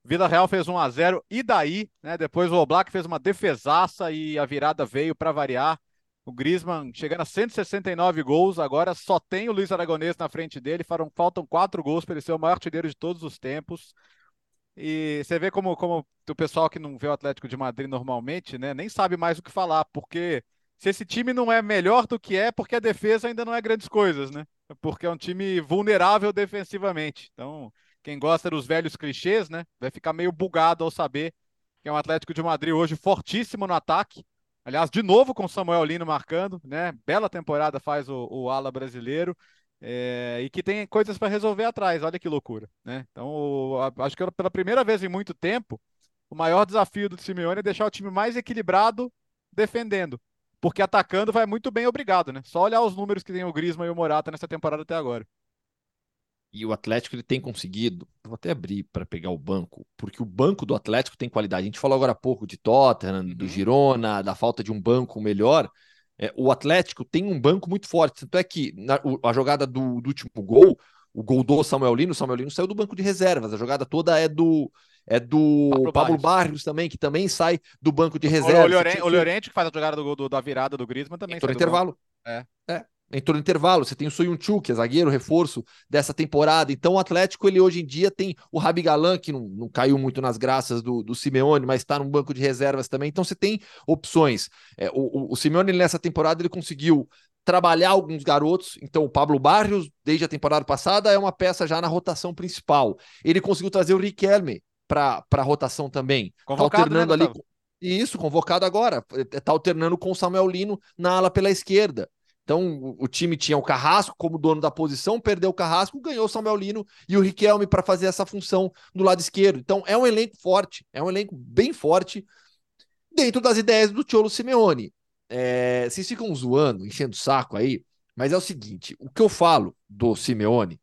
Vila Real fez 1 a 0 e daí, né? Depois o Oblak fez uma defesaça e a virada veio para variar. O Griezmann chegando a 169 gols, agora só tem o Luiz Aragonês na frente dele, faltam quatro gols para ele ser o maior artilheiro de todos os tempos. E você vê como, como o pessoal que não vê o Atlético de Madrid normalmente, né, nem sabe mais o que falar, porque se esse time não é melhor do que é, porque a defesa ainda não é grandes coisas, né? Porque é um time vulnerável defensivamente. Então, quem gosta dos velhos clichês, né, vai ficar meio bugado ao saber que é um Atlético de Madrid hoje fortíssimo no ataque. Aliás, de novo com Samuel Lino marcando, né? Bela temporada faz o, o ala brasileiro. é, e que tem coisas para resolver atrás, olha que loucura, né? Então, acho que pela primeira vez em muito tempo, o maior desafio do Simeone é deixar o time mais equilibrado defendendo, porque atacando vai muito bem, obrigado, né? Só olhar os números que tem o Griezmann e o Morata nessa temporada até agora. E o Atlético ele tem conseguido. Vou até abrir para pegar o banco, porque o banco do Atlético tem qualidade. A gente falou agora há pouco de Tottenham, do Uhum. Girona, da falta de um banco melhor. É, o Atlético tem um banco muito forte. Tanto é que na- o- a jogada do, do último gol, o gol do Samuel Lino, o Samuel Lino saiu do banco de reservas. A jogada toda é do é do Pablo Pablo, Barrios. Barrios. também, que também sai do banco de O, reservas. o, tinha- o Llorente, que faz a jogada do, do- da virada do Griezmann, também Entrou no do intervalo. É. Entrou no intervalo. Você tem o Soyuncu, que é zagueiro, reforço dessa temporada. Então o Atlético, ele hoje em dia tem o Rabi Galan, que não, não caiu muito nas graças do, do Simeone, mas está no banco de reservas também. Então você tem opções. É, o, o, o Simeone, nessa temporada, ele conseguiu trabalhar alguns garotos. Então o Pablo Barrios, desde a temporada passada, é uma peça já na rotação principal. Ele conseguiu trazer o Riquelme para a rotação também. Tá Convocado, alternando né, ali. Com- Isso, convocado agora. Está alternando com o Samuel Lino na ala pela esquerda. Então, o, time tinha o Carrasco como dono da posição, perdeu o Carrasco, ganhou o Samuel Lino e o Riquelme para fazer essa função do lado esquerdo. Então, é um elenco forte, é um elenco bem forte dentro das ideias do Cholo Simeone. É, vocês ficam zoando, enchendo o saco aí, mas é o seguinte: o que eu falo do Simeone.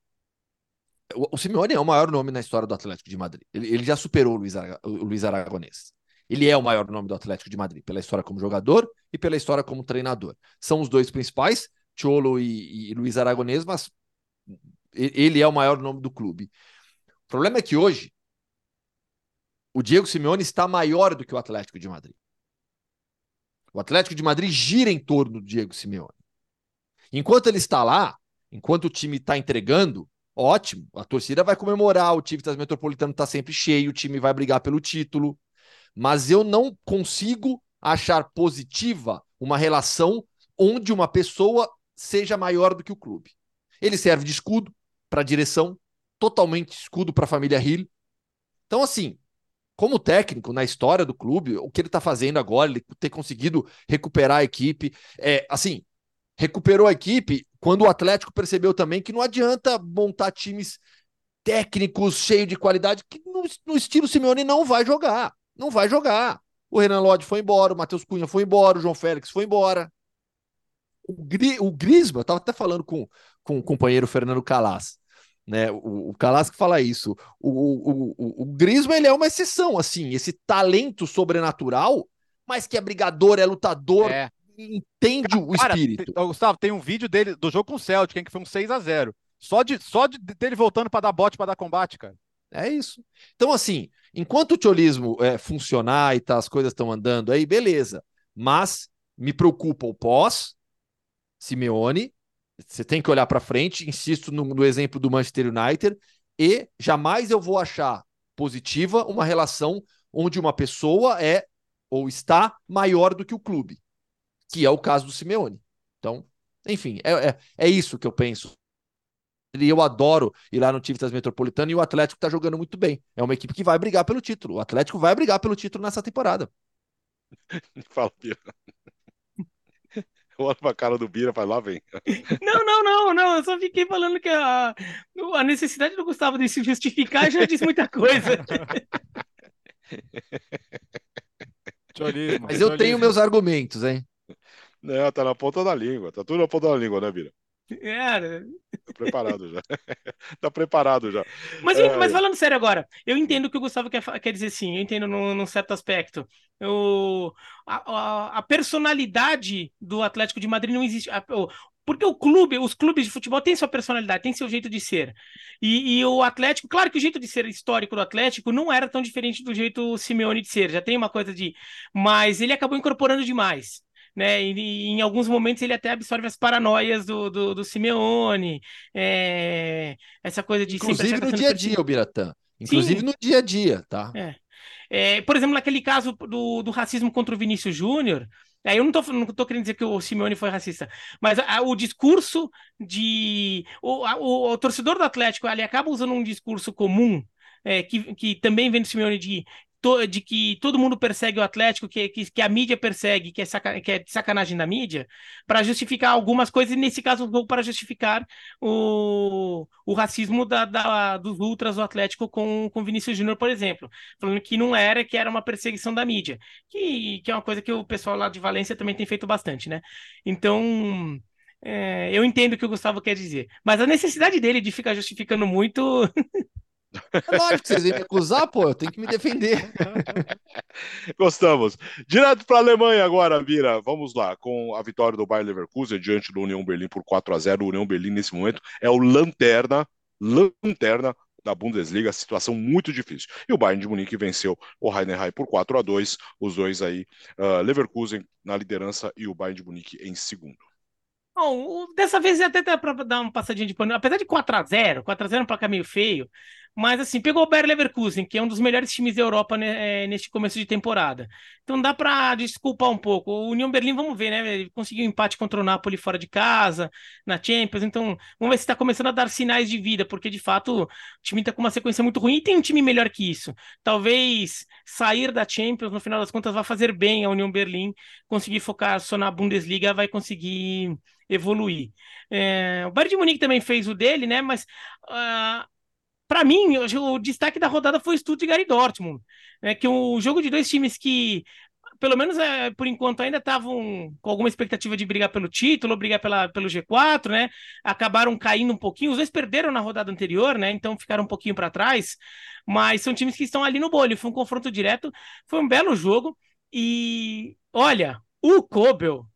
O, o Simeone é o maior nome na história do Atlético de Madrid. Ele, ele já superou o Luiz, Ara- o Luiz Aragonês. Ele é o maior nome do Atlético de Madrid, pela história como jogador e pela história como treinador. São os dois principais, Cholo e, e Luiz Aragonês, mas ele é o maior nome do clube. O problema é que hoje o Diego Simeone está maior do que o Atlético de Madrid. O Atlético de Madrid gira em torno do Diego Simeone. Enquanto ele está lá, enquanto o time está entregando, ótimo, a torcida vai comemorar, o time Metropolitano está sempre cheio, o time vai brigar pelo título. Mas eu não consigo achar positiva uma relação onde uma pessoa seja maior do que o clube. Ele serve de escudo para a direção, totalmente escudo para a família Hill. Então, assim, como técnico na história do clube, o que ele está fazendo agora, ele ter conseguido recuperar a equipe, é assim, recuperou a equipe quando o Atlético percebeu também que não adianta montar times técnicos cheios de qualidade que no, no estilo Simeone não vai jogar, não vai jogar. O Renan Lodge foi embora, o Matheus Cunha foi embora, o João Félix foi embora. O, Gri, o Grisma, eu estava até falando com, com o companheiro Fernando Calas, né? O, o Calas que fala isso. O, o, o, o Grisma ele é uma exceção, assim, esse talento sobrenatural, mas que é brigador, é lutador, É. entende o Cara, espírito. tem- ô, Gustavo, tem um vídeo dele do jogo com o Celtic, hein, que foi um 6 a 0 Só, de, só de, dele voltando pra dar bote, pra dar combate, cara. É isso. Então, assim, enquanto o tiolismo é, funcionar e tá, as coisas estão andando aí, beleza. Mas me preocupa o pós, Simeone. Você tem que olhar para frente, insisto no, no exemplo do Manchester United, e jamais eu vou achar positiva uma relação onde uma pessoa é ou está maior do que o clube, que é o caso do Simeone. Então, enfim, é, é, é isso que eu penso e eu adoro ir lá no Tivitas Metropolitano e o Atlético tá jogando muito bem. É uma equipe que vai brigar pelo título. O Atlético vai brigar pelo título nessa temporada. <laughs> Fala, Bira. Eu olho pra cara do Bira e falo, lá vem. <laughs> Não, não, não, não. Eu só fiquei falando que a, a necessidade do Gustavo de se justificar já diz muita coisa. <laughs> Mas eu tenho meus argumentos, hein? Não, tá na ponta da língua. Tá tudo na ponta da língua, né, Bira? É, Tá preparado já. <laughs> tá preparado já. Mas, É. mas falando sério agora, eu entendo o que o Gustavo quer, quer dizer sim, eu entendo num, num certo aspecto. Eu, a, a- a personalidade do Atlético de Madrid não existe. a- o- porque o clube, os clubes de futebol têm sua personalidade, têm seu jeito de ser. E, e o Atlético, claro que o jeito de ser histórico do Atlético não era tão diferente do jeito Simeone de ser, já tem uma coisa de. Mas ele acabou incorporando demais. Né, e, e em alguns momentos ele até absorve as paranoias do, do, do Simeone, é, essa coisa de Inclusive no tá dia a dia, o Biratã. Inclusive Sim. no dia a dia, tá? É, por exemplo, naquele caso do, do racismo contra o Vinícius Júnior, aí eu não tô, não tô querendo dizer que o Simeone foi racista, mas a- o discurso de. O, a- o, o torcedor do Atlético ele acaba usando um discurso comum, é, que, que também vem do Simeone de. To- De que todo mundo persegue o Atlético, que, que, que a mídia persegue, que é, saca, que é sacanagem da mídia, para justificar algumas coisas, e nesse caso, para justificar o, o racismo da, da- dos ultras do Atlético com, com Vinícius Júnior, por exemplo falando que não era, que era uma perseguição da mídia, que, que é uma coisa que o pessoal lá de Valência também tem feito bastante, né? Então, é, eu entendo o que o Gustavo quer dizer. Mas a necessidade dele de ficar justificando muito. <laughs> É lógico que vocês vêm me acusar, pô, eu tenho que me defender. <laughs> Gostamos. Direto para a Alemanha agora, Vira. Vamos lá, com a vitória do Bayer Leverkusen diante do União Berlim por 4 a 0 O União Berlim, nesse momento, é o lanterna, lanterna da Bundesliga, situação muito difícil. E o Bayern de Munique venceu o Heidenheim por 4 a 2 os dois aí, uh, Leverkusen na liderança e o Bayern de Munique em segundo. Bom, dessa vez até dá para dar uma passadinha de pano, apesar de 4 a 0 4 a 0 é um placar meio feio, mas assim, pegou o Bayer Leverkusen, que é um dos melhores times da Europa né, é, neste começo de temporada. Então dá para desculpar um pouco. O União Berlim, vamos ver, né? Ele conseguiu um empate contra o Napoli fora de casa, na Champions, então vamos ver se está começando a dar sinais de vida, porque de fato o time está com uma sequência muito ruim e tem um time melhor que isso. Talvez sair da Champions, no final das contas, vai fazer bem a União Berlim, conseguir focar só na Bundesliga, vai conseguir evoluir. É, o Bayern de Munique também fez o dele, né? Mas uh, para mim, o destaque da rodada foi Stuttgart e Dortmund, né? Que o jogo de dois times que pelo menos é, por enquanto ainda estavam com alguma expectativa de brigar pelo título, brigar pela, pelo G4, né? Acabaram caindo um pouquinho. Os dois perderam na rodada anterior, né? Então ficaram um pouquinho para trás. Mas são times que estão ali no bolho. Foi um confronto direto, foi um belo jogo. E olha, o Kobel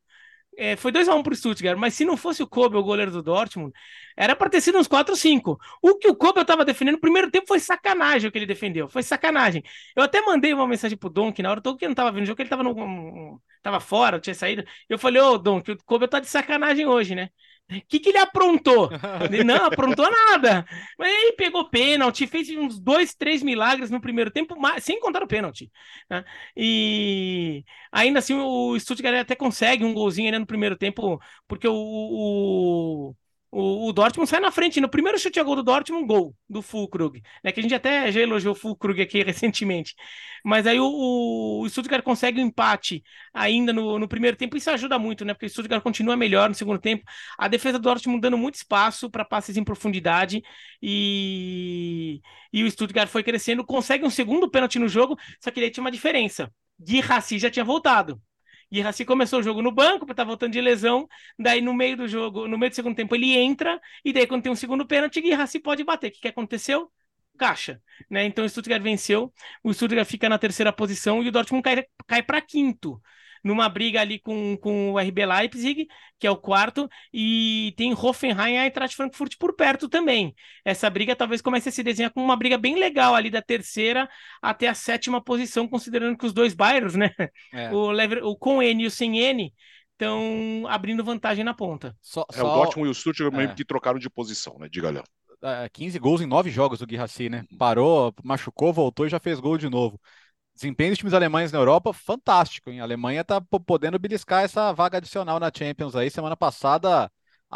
é, foi 2x1 um pro Stuttgart, mas se não fosse o Kobe, o goleiro do Dortmund, era para ter sido uns 4 5. O que o Kobe estava defendendo no primeiro tempo foi sacanagem o que ele defendeu, foi sacanagem. Eu até mandei uma mensagem pro Donk na hora, o Donk não tava vendo o jogo, ele tava, no, tava fora, tinha saído. Eu falei, ô Donk, o Kobe tá de sacanagem hoje, né? O que, que ele aprontou? <laughs> Ele não aprontou nada. Mas ele pegou pênalti, fez uns dois, três milagres no primeiro tempo, sem contar o pênalti. Né? E ainda assim o Stuttgart até consegue um golzinho no primeiro tempo, porque o, o, o, o, Dortmund sai na frente. No primeiro chute a gol do Dortmund, gol do Fulkrug. Né, que a gente até já elogiou o Fulkrug aqui <laughs> recentemente. Mas aí o, o Stuttgart consegue o um empate ainda no, no primeiro tempo. Isso ajuda muito, né? Porque o Stuttgart continua melhor no segundo tempo. A defesa do Dortmund dando muito espaço para passes em profundidade. E, e o Stuttgart foi crescendo. Consegue um segundo pênalti no jogo. Só que ele tinha uma diferença. Gui Rassi já tinha voltado. E assim começou o jogo no banco, porque tá voltando de lesão. Daí, no meio do jogo, no meio do segundo tempo, ele entra, e daí, quando tem um segundo pênalti, Rassi pode bater. O que, que aconteceu? Caixa. Né? Então o Stuttgart venceu, o Stuttgart fica na terceira posição e o Dortmund cai, cai para quinto numa briga ali com, com o RB Leipzig, que é o quarto, e tem Hoffenheim e Eintracht Frankfurt por perto também. Essa briga talvez comece a se desenhar como uma briga bem legal ali da terceira até a sétima posição, considerando que os dois bairros, né? É. O, Lever, o com N e o sem N estão abrindo vantagem na ponta. Só, é, só... o Dortmund e o Stuttgart é. que trocaram de posição, né? Diga, Léo. 15 gols em 9 jogos do Guirassi, né? Parou, machucou, voltou e já fez gol de novo desempenho dos times alemães na Europa, fantástico, hein? A Alemanha tá podendo beliscar essa vaga adicional na Champions aí. Semana passada,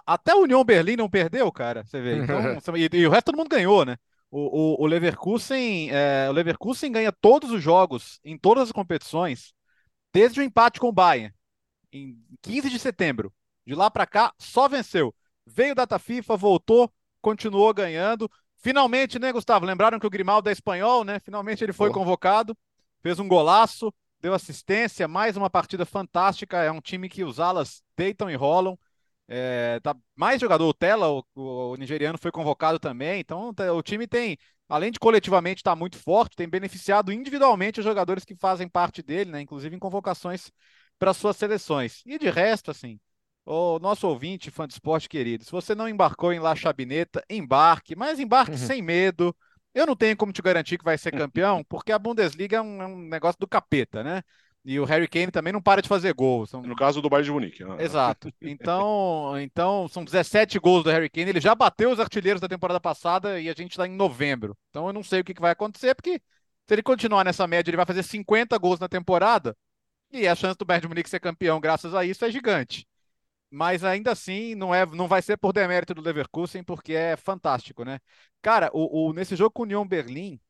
até o União Berlim não perdeu, cara. Você vê. Então, <laughs> e, e, o resto todo mundo ganhou, né? O, o, o Leverkusen, é, o Leverkusen ganha todos os jogos em todas as competições, desde o empate com o Bayern, em 15 de setembro. De lá para cá, só venceu. Veio data FIFA, voltou, continuou ganhando. Finalmente, né, Gustavo? Lembraram que o Grimaldo é espanhol, né? Finalmente ele foi oh. convocado fez um golaço, deu assistência, mais uma partida fantástica. É um time que os alas deitam e rolam. É, tá mais jogador, o Tela, o, o, nigeriano, foi convocado também. Então tá, o time tem, além de coletivamente estar tá muito forte, tem beneficiado individualmente os jogadores que fazem parte dele, né? Inclusive em convocações para suas seleções. E de resto, assim, o nosso ouvinte, fã de esporte querido, se você não embarcou em La Chabineta, embarque, mas embarque uhum. sem medo. Eu não tenho como te garantir que vai ser campeão, porque a Bundesliga é um, é um negócio do capeta, né? E o Harry Kane também não para de fazer gols. São... No caso do Bayern de Munique. Né? Exato. Então, então, são 17 gols do Harry Kane. Ele já bateu os artilheiros da temporada passada e a gente está em novembro. Então eu não sei o que, que vai acontecer, porque se ele continuar nessa média, ele vai fazer 50 gols na temporada. E a chance do Bayern de Munique ser campeão graças a isso é gigante mas ainda assim não, é, não vai ser por demérito do Leverkusen, porque é fantástico, né? Cara, o, o nesse jogo com o União Berlim,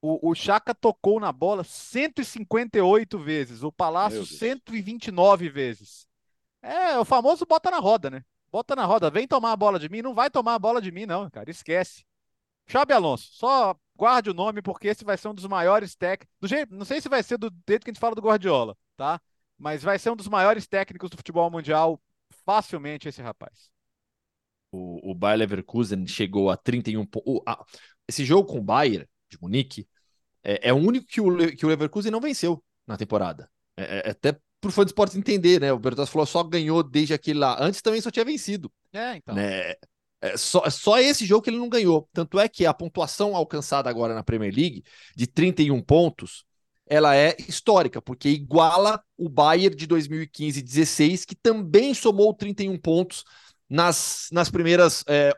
o, o Chaka tocou na bola 158 vezes, o Palácio 129 vezes. É, o famoso bota na roda, né? Bota na roda, vem tomar a bola de mim, não vai tomar a bola de mim, não, cara, esquece. Xabi Alonso, só guarde o nome, porque esse vai ser um dos maiores técnicos. Não sei se vai ser do jeito que a gente fala do Guardiola, tá? Mas vai ser um dos maiores técnicos do futebol mundial facilmente esse rapaz. O, o Bayer Leverkusen chegou a 31 pontos. Esse jogo com o Bayern de Munique é, é o único que o, que o Leverkusen não venceu na temporada. É, é, é até pro fã de esportes entender, né? O Bertozzi falou só ganhou desde aquele lá. Antes também só tinha vencido. É, então. Né? É só, é só esse jogo que ele não ganhou. Tanto é que a pontuação alcançada agora na Premier League, de 31 pontos, ela é histórica, porque iguala o Bayern de 2015-16, que também somou 31 pontos nas, nas primeiras é,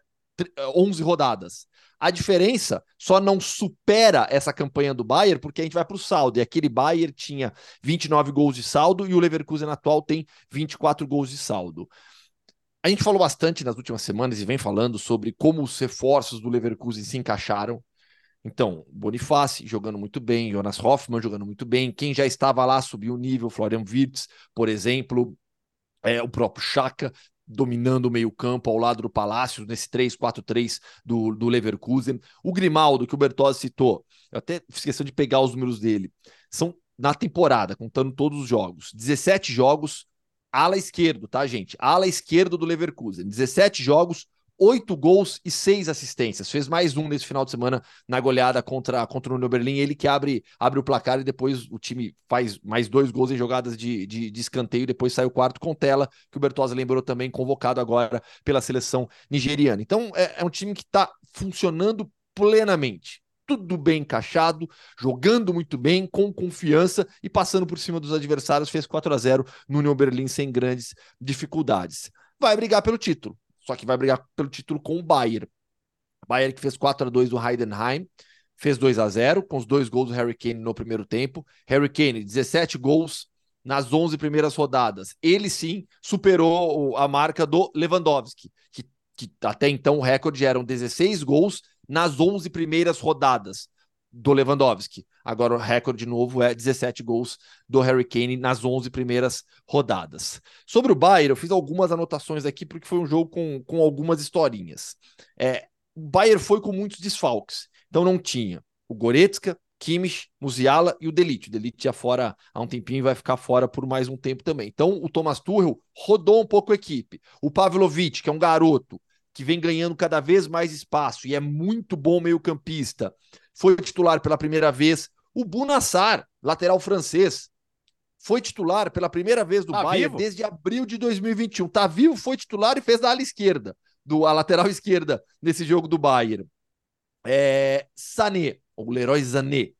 11 rodadas. A diferença só não supera essa campanha do Bayern porque a gente vai para o saldo. E aquele Bayern tinha 29 gols de saldo e o Leverkusen atual tem 24 gols de saldo. A gente falou bastante nas últimas semanas e vem falando sobre como os reforços do Leverkusen se encaixaram. Então, Boniface jogando muito bem, Jonas Hoffmann jogando muito bem, quem já estava lá subiu o nível, Florian Wirtz, por exemplo, é, o próprio Chaka dominando o meio-campo ao lado do Palácio, nesse 3-4-3 do, do Leverkusen. O Grimaldo, que o Bertozzi citou, eu até esqueci de pegar os números dele, são na temporada, contando todos os jogos, 17 jogos, ala esquerdo, tá, gente? Ala esquerdo do Leverkusen, 17 jogos, oito gols e seis assistências. Fez mais um nesse final de semana na goleada contra, contra o Union Berlin. Ele que abre, abre o placar e depois o time faz mais dois gols em jogadas de, de, de escanteio. Depois sai o quarto com tela, que o Bertozzi lembrou também, convocado agora pela seleção nigeriana. Então é, é um time que está funcionando plenamente. Tudo bem encaixado, jogando muito bem, com confiança e passando por cima dos adversários. Fez 4 a 0 no Union Berlin sem grandes dificuldades. Vai brigar pelo título só que vai brigar pelo título com o Bayern. Bayern que fez 4 a 2 do Heidenheim, fez 2 a 0 com os dois gols do Harry Kane no primeiro tempo. Harry Kane, 17 gols nas 11 primeiras rodadas. Ele sim superou a marca do Lewandowski, que, que até então o recorde eram 16 gols nas 11 primeiras rodadas do Lewandowski. Agora o recorde novo é 17 gols do Harry Kane nas 11 primeiras rodadas. Sobre o Bayern, eu fiz algumas anotações aqui porque foi um jogo com, com algumas historinhas. É, o Bayern foi com muitos desfalques. Então não tinha o Goretzka, Kimmich, Musiala e o Delite. O Delite já fora há um tempinho e vai ficar fora por mais um tempo também. Então o Thomas Tuchel rodou um pouco a equipe. O Pavlovic, que é um garoto que vem ganhando cada vez mais espaço e é muito bom meio-campista, foi titular pela primeira vez. O Bunassar, lateral francês, foi titular pela primeira vez do tá Bayern vivo? desde abril de 2021. Tá vivo, foi titular e fez da ala esquerda, do, a lateral <laughs> esquerda nesse jogo do Bayern. É, Sané, o Leroy Sané,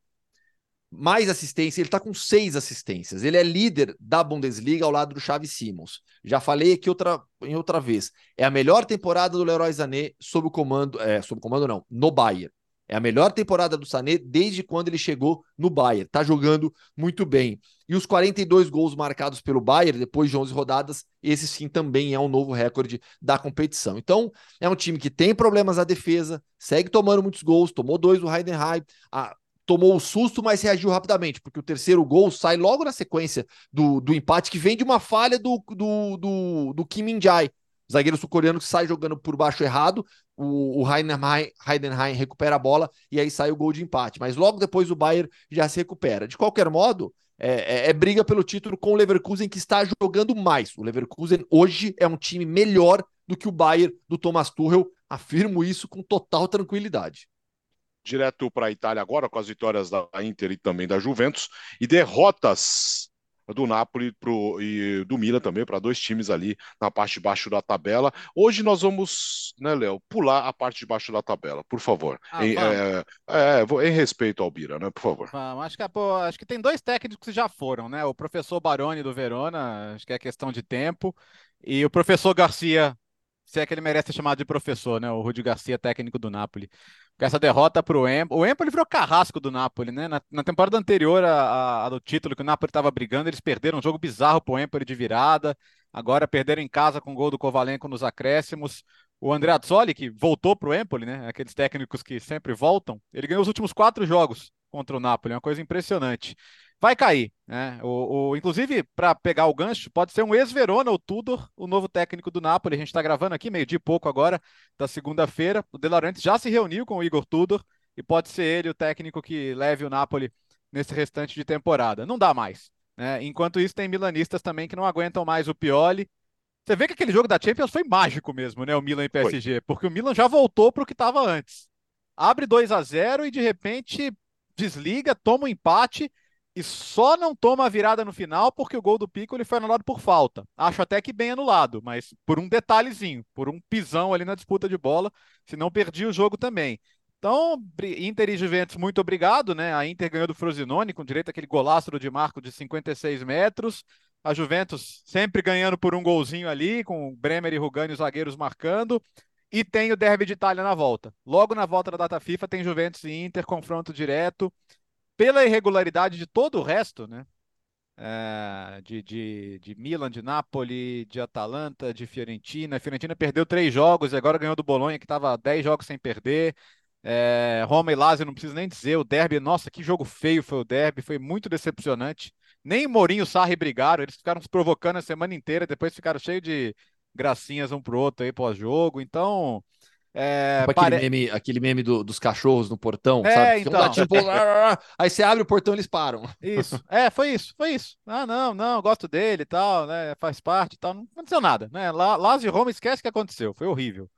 mais assistência, ele tá com seis assistências. Ele é líder da Bundesliga ao lado do Xavi Simons. Já falei aqui outra, em outra vez. É a melhor temporada do Leroy Sané sob o comando, é, sob o comando não, no Bayern. É a melhor temporada do Sané desde quando ele chegou no Bayern. Tá jogando muito bem. E os 42 gols marcados pelo Bayern depois de 11 rodadas, esse sim também é um novo recorde da competição. Então, é um time que tem problemas na defesa, segue tomando muitos gols, tomou dois do Heidenheim, a, tomou o susto, mas reagiu rapidamente, porque o terceiro gol sai logo na sequência do, do empate, que vem de uma falha do, do, do, do Kim Min-jae, zagueiro sul-coreano que sai jogando por baixo errado, o, o Heidenheim, Heidenheim recupera a bola e aí sai o gol de empate. Mas logo depois o Bayern já se recupera. De qualquer modo, é, é, é, briga pelo título com o Leverkusen que está jogando mais. O Leverkusen hoje é um time melhor do que o Bayern do Thomas Tuchel. Afirmo isso com total tranquilidade. Direto para a Itália agora, com as vitórias da Inter e também da Juventus, e derrotas do Napoli pro, e do Milan também, para dois times ali na parte de baixo da tabela. Hoje nós vamos, né, Léo, pular a parte de baixo da tabela, por favor. Ah, em, é, é, em, respeito ao Bira, né, por favor. Vamos. Acho que, pô, acho que tem dois técnicos que já foram, né? O professor Baroni do Verona, acho que é questão de tempo, e o professor Garcia, se é que ele merece ser chamado de professor, né? O Rudi Garcia, técnico do Napoli com essa derrota para o Empoli. O Empoli virou carrasco do Napoli, né? Na, na temporada anterior a, do título que o Napoli estava brigando, eles perderam um jogo bizarro para o Empoli de virada. Agora perderam em casa com o gol do Kovalenko nos acréscimos. O André Azzoli, que voltou para o Empoli, né? Aqueles técnicos que sempre voltam, ele ganhou os últimos quatro jogos contra o Napoli, uma coisa impressionante vai cair. Né? O, o inclusive, para pegar o gancho, pode ser um ex-Verona, o Tudor, o novo técnico do Napoli. A gente está gravando aqui, meio-dia e pouco agora, da segunda-feira. O De Laurentiis já se reuniu com o Igor Tudor e pode ser ele o técnico que leve o Napoli nesse restante de temporada. Não dá mais. Né? Enquanto isso, tem milanistas também que não aguentam mais o Pioli Você vê que aquele jogo da Champions foi mágico mesmo, né? O Milan e PSG, foi. porque o Milan já voltou para o que estava antes. Abre 2 a 0 e de repente desliga, toma um empate e só não toma a virada no final porque o gol do Pico ele foi anulado por falta. Acho até que bem anulado, mas por um detalhezinho, por um pisão ali na disputa de bola, senão perdi o jogo também. Então, Inter e Juventus, muito obrigado, né? A Inter ganhou do Frosinone com direito àquele golaço de Marco de 56 metros. A Juventus sempre ganhando por um golzinho ali, com Bremer e Rugani, os zagueiros marcando. E tem o Derby de Itália na volta. Logo na volta da data FIFA tem Juventus e Inter, confronto direto. Pela irregularidade de todo o resto, né? É, de, de, de Milan, de Napoli, de Atalanta, de Fiorentina. Fiorentina perdeu três jogos e agora ganhou do Bolonha, que estava dez jogos sem perder. É, Roma e Lazio, não preciso nem dizer. O derby, nossa, que jogo feio foi o derby, foi muito decepcionante. Nem Mourinho e Sarri brigaram, eles ficaram se provocando a semana inteira, depois ficaram cheios de gracinhas um pro outro aí pós-jogo. Então. É, tipo pare... aquele, meme, aquele meme do, dos cachorros no portão, é, sabe? Então. Um tipo, aí você abre o portão e eles param. Isso. <laughs> É, foi isso, foi isso. Ah, não, não, gosto dele e tal, né? Faz parte e tal. Não aconteceu nada, né? Lazio e Roma, esquece o que aconteceu. Foi horrível.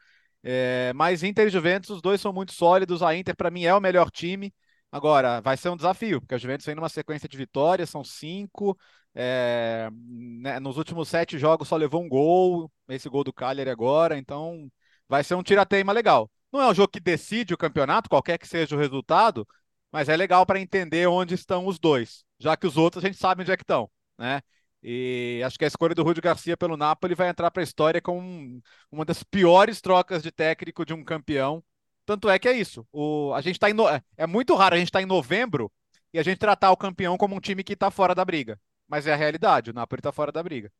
É, mas Inter e Juventus, os dois são muito sólidos. A Inter, para mim, é o melhor time. Agora, vai ser um desafio, porque a Juventus vem numa sequência de vitórias, são cinco. É, né, nos últimos sete jogos só levou um gol, esse gol do Cagliari agora, então vai ser um tirateima legal. Não é um jogo que decide o campeonato, qualquer que seja o resultado, mas é legal para entender onde estão os dois, já que os outros a gente sabe onde é que estão, né? E acho que a escolha do Rúdio Garcia pelo Napoli vai entrar para a história como uma das piores trocas de técnico de um campeão tanto é que é isso. O, a gente tá no, é, é muito raro a gente estar tá em novembro e a gente tratar o campeão como um time que está fora da briga. Mas é a realidade, o Napoli está fora da briga.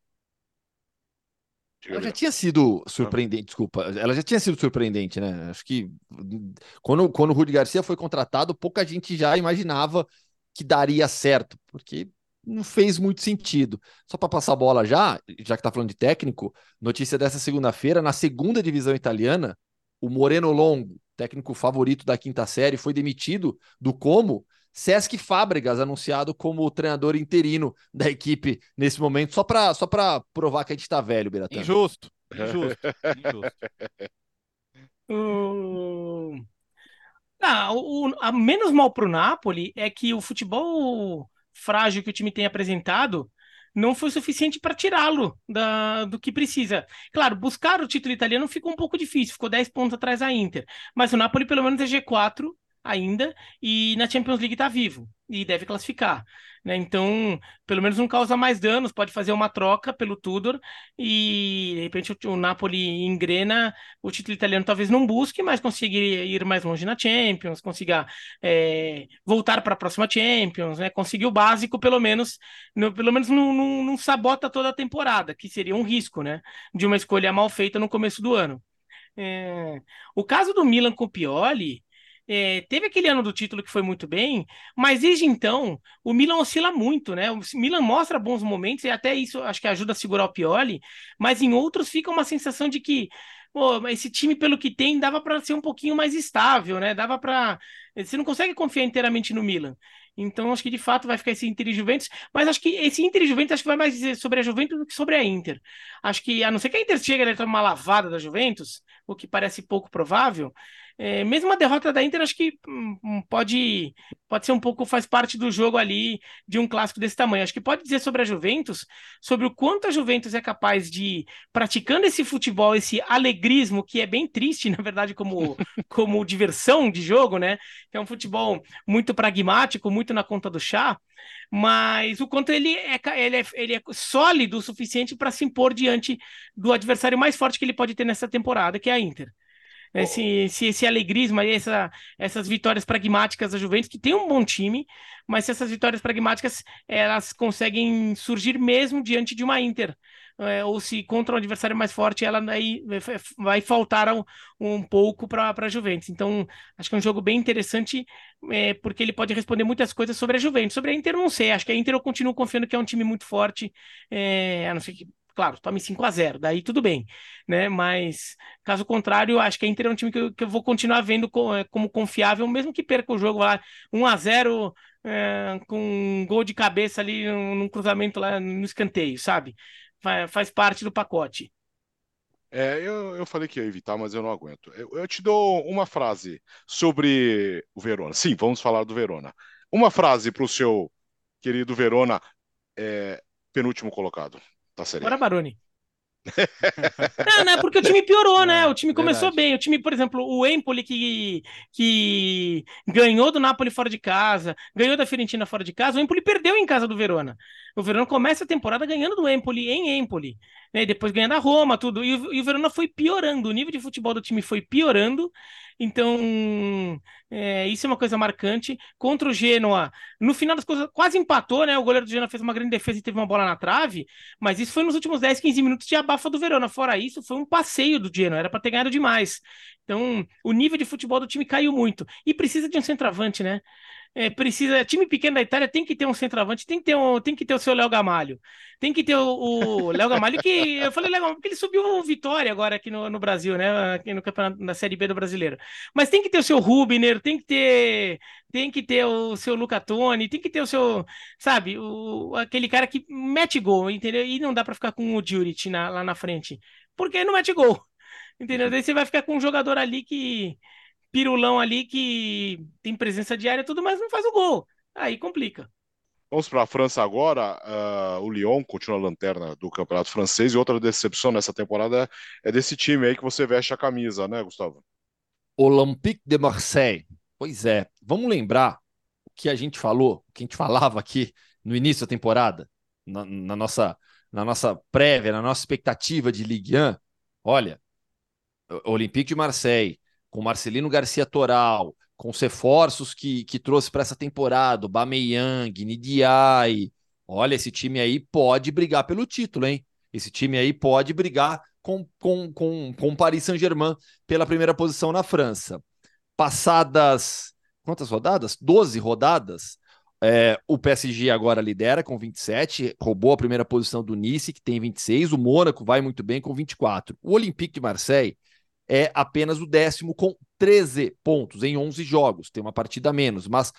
Ela já tinha sido surpreendente, desculpa. Ela já tinha sido surpreendente, né? Acho que quando, quando o Rudi Garcia foi contratado, pouca gente já imaginava que daria certo, porque não fez muito sentido. Só para passar a bola já, já que tá falando de técnico, notícia dessa segunda-feira, na segunda divisão italiana, o Moreno Longo, técnico favorito da quinta série, foi demitido do Como. Sesc Fábregas, anunciado como treinador interino da equipe nesse momento, só para só provar que a gente está velho, Biratã. <laughs> Injusto, injusto, injusto. Uh... Ah, o, a menos mal para o Napoli é que o futebol frágil que o time tem apresentado não foi suficiente para tirá-lo do que precisa. Claro, buscar o título italiano ficou um pouco difícil, ficou 10 pontos atrás da Inter, mas o Napoli pelo menos é G4 ainda e na Champions League está vivo e deve classificar. Né? Então, pelo menos não causa mais danos, pode fazer uma troca pelo Tudor e de repente o, o Napoli engrena, o título italiano talvez não busque, mas consiga ir mais longe na Champions, consiga é, voltar para a próxima Champions, né? conseguir o básico, pelo menos, no, pelo menos não, não, não sabota toda a temporada, que seria um risco né? de uma escolha mal feita no começo do ano. É... O caso do Milan com o Pioli é, teve aquele ano do título que foi muito bem, mas desde então o Milan oscila muito, né? O Milan mostra bons momentos e até isso acho que ajuda a segurar o Pioli, mas em outros fica uma sensação de que pô, esse time, pelo que tem, dava para ser um pouquinho mais estável, né? Dava para. Você não consegue confiar inteiramente no Milan. Então, acho que de fato vai ficar esse Inter e Juventus, mas acho que esse Inter e Juventus acho que vai mais dizer sobre a Juventus do que sobre a Inter. Acho que, a não ser que a Inter chegue e tome uma lavada da Juventus, o que parece pouco provável, é, mesmo a derrota da Inter, acho que hum, hum, pode, pode ser um pouco, faz parte do jogo ali de um clássico desse tamanho. Acho que pode dizer sobre a Juventus, sobre o quanto a Juventus é capaz de, praticando esse futebol, esse alegrismo, que é bem triste, <laughs> na verdade, como, como diversão de jogo, né? É um futebol muito pragmático, muito na conta do chá mas o quanto ele é, ele é, ele é sólido o suficiente para se impor diante do adversário mais forte que ele pode ter nessa temporada, que é a Inter esse, esse, esse alegrismo aí, essa, essas vitórias pragmáticas da Juventus, que tem um bom time, mas se essas vitórias pragmáticas elas conseguem surgir mesmo diante de uma Inter. É, ou se contra um adversário mais forte, ela aí vai faltar um, um pouco para a Juventus. Então, acho que é um jogo bem interessante, é, porque ele pode responder muitas coisas sobre a Juventus. Sobre a Inter, não sei. Acho que a Inter eu continuo confiando que é um time muito forte, é, a não ser que Claro, tome 5 a 0 daí tudo bem, né? Mas caso contrário, acho que a Inter é um time que eu, que eu vou continuar vendo como, é, como, confiável, mesmo que perca o jogo lá 1 a 0 é, com um gol de cabeça ali num cruzamento lá no escanteio, sabe? Faz, parte do pacote. É, eu, eu falei que ia evitar, mas eu não aguento. Eu, eu te dou uma frase sobre o Verona. Sim, vamos falar do Verona. Uma frase para o seu querido Verona, é, penúltimo colocado da série. Bora, Baroni. É porque o time piorou, né? O time começou bem. O time, por exemplo, o Empoli que, que ganhou do Napoli fora de casa, ganhou da Fiorentina fora de casa, o Empoli perdeu em casa do Verona. O Verona começa a temporada ganhando do Empoli em Empoli, né? E depois ganhando a Roma, tudo. E e o Verona foi piorando, o nível de futebol do time foi piorando. Então, é, isso é uma coisa marcante. Contra o Genoa, no final das coisas, quase empatou, né? O goleiro do Genoa fez uma grande defesa e teve uma bola na trave, mas isso foi nos últimos 10, 15 minutos de abafa do Verona. Fora isso, foi um passeio do Genoa, era para ter ganhado demais. Então, o nível de futebol do time caiu muito. E precisa de um centroavante, né? É, precisa. Time pequeno da Itália tem que ter um centroavante, tem que ter, um, tem que ter o seu Léo Gamalho. Tem que ter o, Léo Gamalho, que eu falei Léo porque ele subiu o Vitória agora aqui no, no Brasil, né? Aqui no campeonato na Série B do Brasileiro. Mas tem que ter o seu Rubner, tem que ter. Tem que ter o seu Luca Toni, tem que ter o seu, sabe, o, aquele cara que mete gol, entendeu? E não dá para ficar com o Juric na, lá na frente, porque não mete gol, <laughs> entendeu? Daí você vai ficar com um jogador ali que, pirulão ali que tem presença diária e tudo, mas não faz o gol. Aí complica. Vamos para a França agora. Uh, o Lyon continua a lanterna do campeonato francês e outra decepção nessa temporada é desse time aí que você veste a camisa, né, Gustavo? Olympique de Marseille. Pois é. Vamos lembrar o que a gente falou, o que a gente falava aqui no início da temporada, na, na nossa, na nossa prévia, na nossa expectativa de Ligue 1. Olha, Olympique de Marseille com Marcelino Garcia Toral, com os reforços que, que trouxe para essa temporada, o Bameyang, Nidiai. Olha, esse time aí pode brigar pelo título, hein? Esse time aí pode brigar com, com, com, com Paris Saint-Germain pela primeira posição na França. Passadas quantas rodadas? 12 rodadas. É, o PSG agora lidera com 27, roubou a primeira posição do Nice, que tem 26. O Mônaco vai muito bem com 24. O Olympique de Marseille é apenas o décimo com 13 pontos em 11 jogos, tem uma partida a menos, mas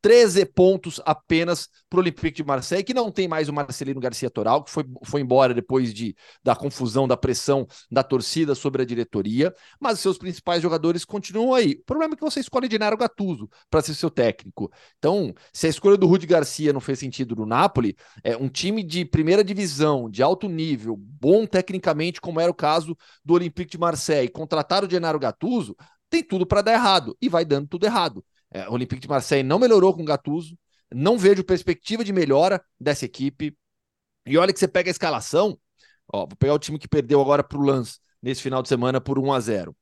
13 pontos apenas para o Olympique de Marseille, que não tem mais o Marcelino Garcia Toral, que foi, foi embora depois de, da confusão, da pressão da torcida sobre a diretoria, mas seus principais jogadores continuam aí. O problema é que você escolhe Dinaro Gattuso para ser seu técnico. Então, se a escolha do Rudi Garcia não fez sentido no Napoli, é um time de primeira divisão, de alto nível, bom tecnicamente, como era o caso do Olympique de Marseille, contratar o Dinaro Gattuso, tem tudo para dar errado e vai dando tudo errado. É, o Olympique de Marseille não melhorou com o Gattuso, não vejo perspectiva de melhora dessa equipe. E olha que você pega a escalação, ó, vou pegar o time que perdeu agora para o Lance nesse final de semana por 1 a 0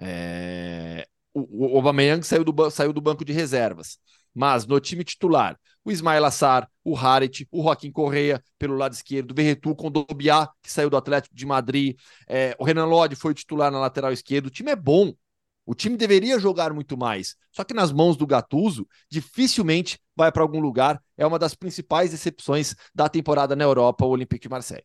é... O, o Aubameyang saiu do, saiu do banco de reservas, mas no time titular, o Ismael Assar, o Harit, o Joaquim Correia pelo lado esquerdo, o Verretu com o Dobiá, que saiu do Atlético de Madrid, é, o Renan Lodi foi titular na lateral esquerda, o time é bom, o time deveria jogar muito mais. Só que nas mãos do Gattuso, dificilmente vai para algum lugar. É uma das principais decepções da temporada na Europa, o Olympique de Marseille.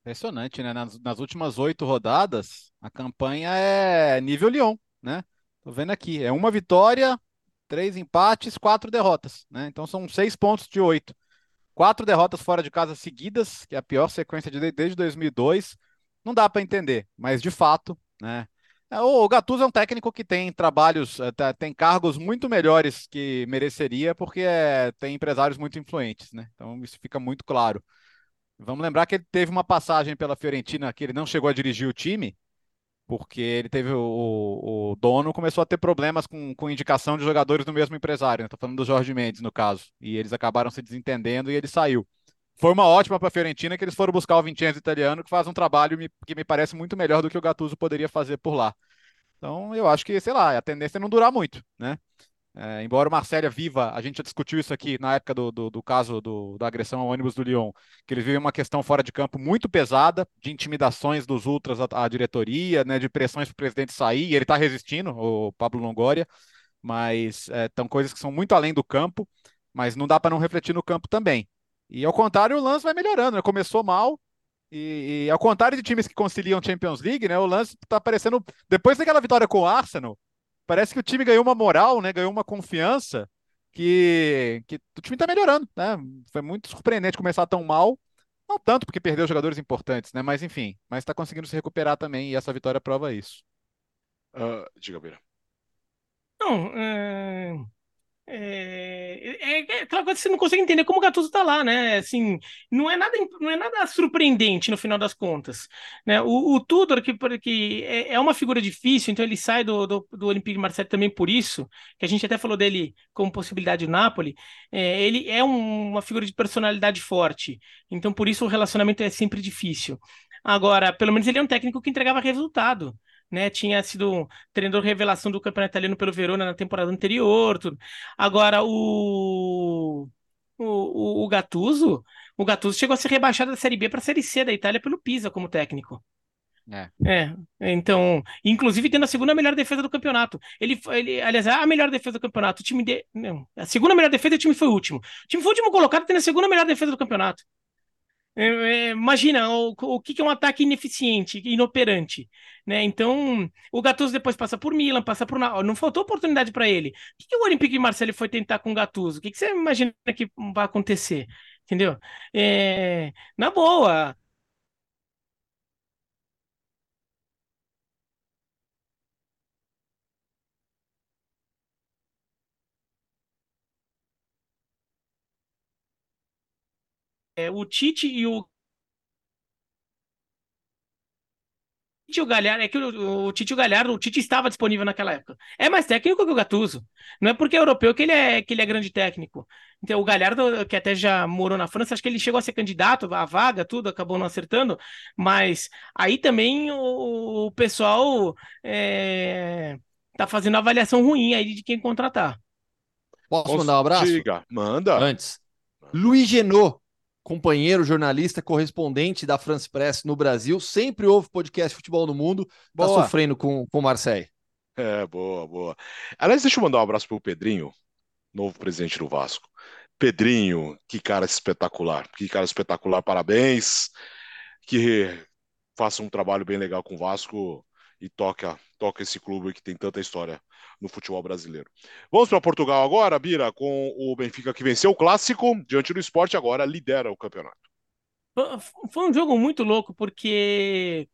Impressionante, né? Nas, nas últimas oito rodadas, a campanha é nível Lyon, né? Tô vendo aqui, é uma vitória, três empates, quatro derrotas, né? Então são seis pontos de oito. Quatro derrotas fora de casa seguidas, que é a pior sequência de, desde 2002. Não dá para entender, mas de fato, né? É, o Gattuso é um técnico que tem trabalhos, é, tem cargos muito melhores que mereceria, porque é, tem empresários muito influentes, né? Então isso fica muito claro. Vamos lembrar que ele teve uma passagem pela Fiorentina que ele não chegou a dirigir o time, porque ele teve o, o dono começou a ter problemas com, com indicação de jogadores do mesmo empresário. Estou né? falando do Jorge Mendes, no caso. E eles acabaram se desentendendo e ele saiu. Foi uma ótima para a Fiorentina que eles foram buscar o Vincenzo italiano, que faz um trabalho que me parece muito melhor do que o Gattuso poderia fazer por lá. Então, eu acho que, sei lá, a tendência é não durar muito, né? É, embora o Marcélia viva, a gente já discutiu isso aqui na época do, do, do caso do, da agressão ao ônibus do Lyon, que eles vivem uma questão fora de campo muito pesada, de intimidações dos ultras à, à diretoria, né, de pressões para o presidente sair, e ele está resistindo, o Pablo Longoria, mas é, coisas que são muito além do campo, mas não dá para não refletir no campo também. E ao contrário, o lance vai melhorando. Né? Começou mal, e, e, ao contrário de times que conciliam Champions League, né? O lance tá aparecendo. Depois daquela vitória com o Arsenal, parece que o time ganhou uma moral, né? Ganhou uma confiança que, que o time tá melhorando, né? Foi muito surpreendente começar tão mal, Não tanto porque perdeu jogadores importantes, né? Mas enfim, mas está conseguindo se recuperar também e essa vitória prova isso. Uh, diga, Beira. Não, é... É, é, é, aquela coisa que você não consegue entender como o Gattuso tá lá, né? Assim, não é nada, não é nada surpreendente no final das contas, né? O, o Tudor, que, que é, é uma figura difícil, então ele sai do, do, do Olympique de Marseille também por isso, que a gente até falou dele como possibilidade do Napoli, é, ele é um, uma figura de personalidade forte, então por isso o relacionamento é sempre difícil. Agora, pelo menos ele é um técnico que entregava resultado né? Tinha sido treinador revelação do campeonato italiano pelo Verona na temporada anterior. Tudo. Agora, o, o, o, Gattuso, o Gattuso chegou a ser rebaixado da Série B para a Série C da Itália pelo Pisa como técnico. É. é. então, inclusive tendo a segunda melhor defesa do campeonato. Ele, ele aliás, a melhor defesa do campeonato. O time de, não, a segunda melhor defesa, o time foi o último. O time foi o último colocado, tendo a segunda melhor defesa do campeonato. É, é, imagina o, o que, é um ataque ineficiente, inoperante, né? Então, o Gattuso depois passa por Milan, passa por não faltou oportunidade para ele. O que, que o Olympique de Marseille foi tentar com o Gattuso? O que, que você imagina que vai acontecer? Entendeu? É, na boa, É, o Tite e o Tite o Galhardo, é que o, o Tite e o Galhardo, o Tite estava disponível naquela época. É mais técnico que o Gattuso. Não é porque é europeu que ele é, que ele é grande técnico. Então, o Galhardo, que até já morou na França, acho que ele chegou a ser candidato à vaga, tudo, acabou não acertando. Mas aí também o, o pessoal é, tá fazendo avaliação ruim aí de quem contratar. Posso mandar um abraço? Diga, manda. Antes. Luiz Genot, companheiro, jornalista, correspondente da France Press no Brasil, sempre ouve podcast Futebol no Mundo, tá boa. sofrendo com, com o Marseille. É, boa, boa. Aliás, deixa eu mandar um abraço pro Pedrinho, novo presidente do Vasco. Pedrinho, que cara espetacular, que cara espetacular, parabéns, que faça um trabalho bem legal com o Vasco e toca, toca esse clube que tem tanta história no futebol brasileiro. Vamos para Portugal agora, Bira, com o Benfica que venceu o clássico diante do esporte, agora lidera o campeonato. Foi um jogo muito louco, porque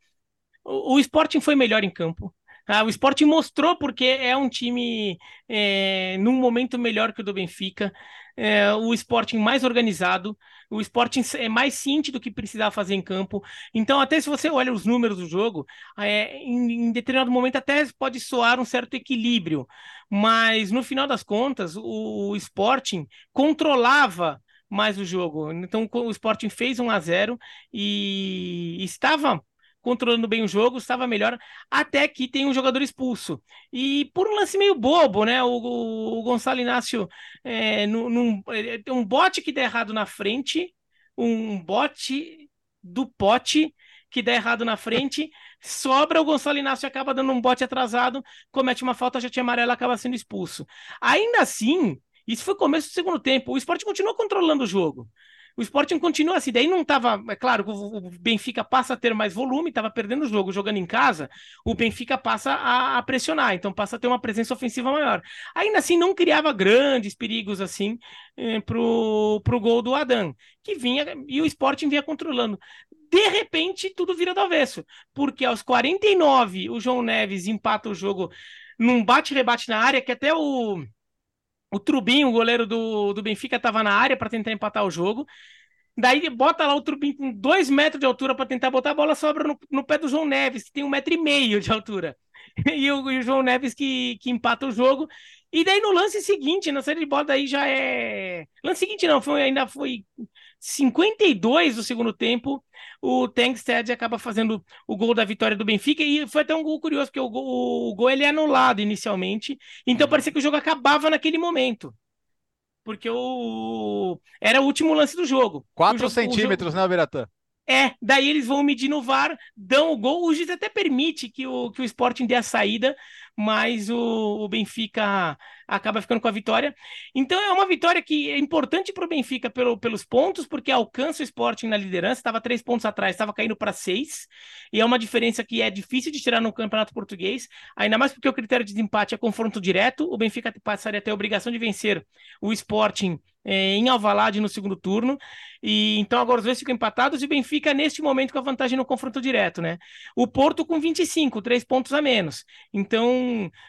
o Sporting foi melhor em campo. Ah, o Sporting mostrou porque é um time é, num momento melhor que o do Benfica é, o Sporting mais organizado, o Sporting é mais ciente do que precisava fazer em campo. Então, até se você olha os números do jogo, é, em, em determinado momento até pode soar um certo equilíbrio, mas no final das contas, o, o Sporting controlava mais o jogo. Então, o Sporting fez 1 a 0 e estava controlando bem o jogo, estava melhor, até que tem um jogador expulso. E por um lance meio bobo, né? O, o, o Gonçalo Inácio é, num, num, um bote que dá errado na frente, um bote do pote que dá errado na frente, sobra, o Gonçalo Inácio acaba dando um bote atrasado, comete uma falta, já tinha amarelo, acaba sendo expulso. Ainda assim, isso foi começo do segundo tempo, o esporte continua controlando o jogo. O Sporting continua assim, daí não estava, é claro, o Benfica passa a ter mais volume, estava perdendo o jogo, jogando em casa, o Benfica passa a, a, pressionar, então passa a ter uma presença ofensiva maior. Ainda assim, não criava grandes perigos assim eh, pro, pro gol do Adam, que vinha e o Sporting vinha controlando. De repente, tudo vira do avesso, porque aos 49 o João Neves empata o jogo num bate-rebate na área que até o o Trubinho, o goleiro do, do Benfica, estava na área para tentar empatar o jogo. Daí bota lá o Trubinho com dois metros de altura para tentar botar a bola, sobra no, no, pé do João Neves, que tem um metro e meio de altura. <laughs> E o, e o João Neves que, que empata o jogo. E daí no lance seguinte, na série de bola, daí já é. Lance seguinte não, foi, ainda foi 52 do segundo tempo. O Tankstead acaba fazendo o gol da vitória do Benfica. E foi até um gol curioso, porque o gol, o gol ele é anulado inicialmente. Então uhum. parecia que o jogo acabava naquele momento. Porque o era o último lance do jogo. 4 centímetros, jogo... né, Beratã? É, daí eles vão medir no VAR, dão o gol. O juiz até permite que o, que o Sporting dê a saída, mas o, o Benfica acaba ficando com a vitória. Então é uma vitória que é importante para o Benfica pelo, pelos pontos, porque alcança o Sporting na liderança, estava três pontos atrás, estava caindo para seis, e é uma diferença que é difícil de tirar no Campeonato Português, ainda mais porque o critério de desempate é confronto direto, o Benfica passaria a ter a obrigação de vencer o Sporting é, em Alvalade no segundo turno. E então agora os dois ficam empatados e o Benfica neste momento com a vantagem no confronto direto, né? O Porto com 25, três pontos a menos. Então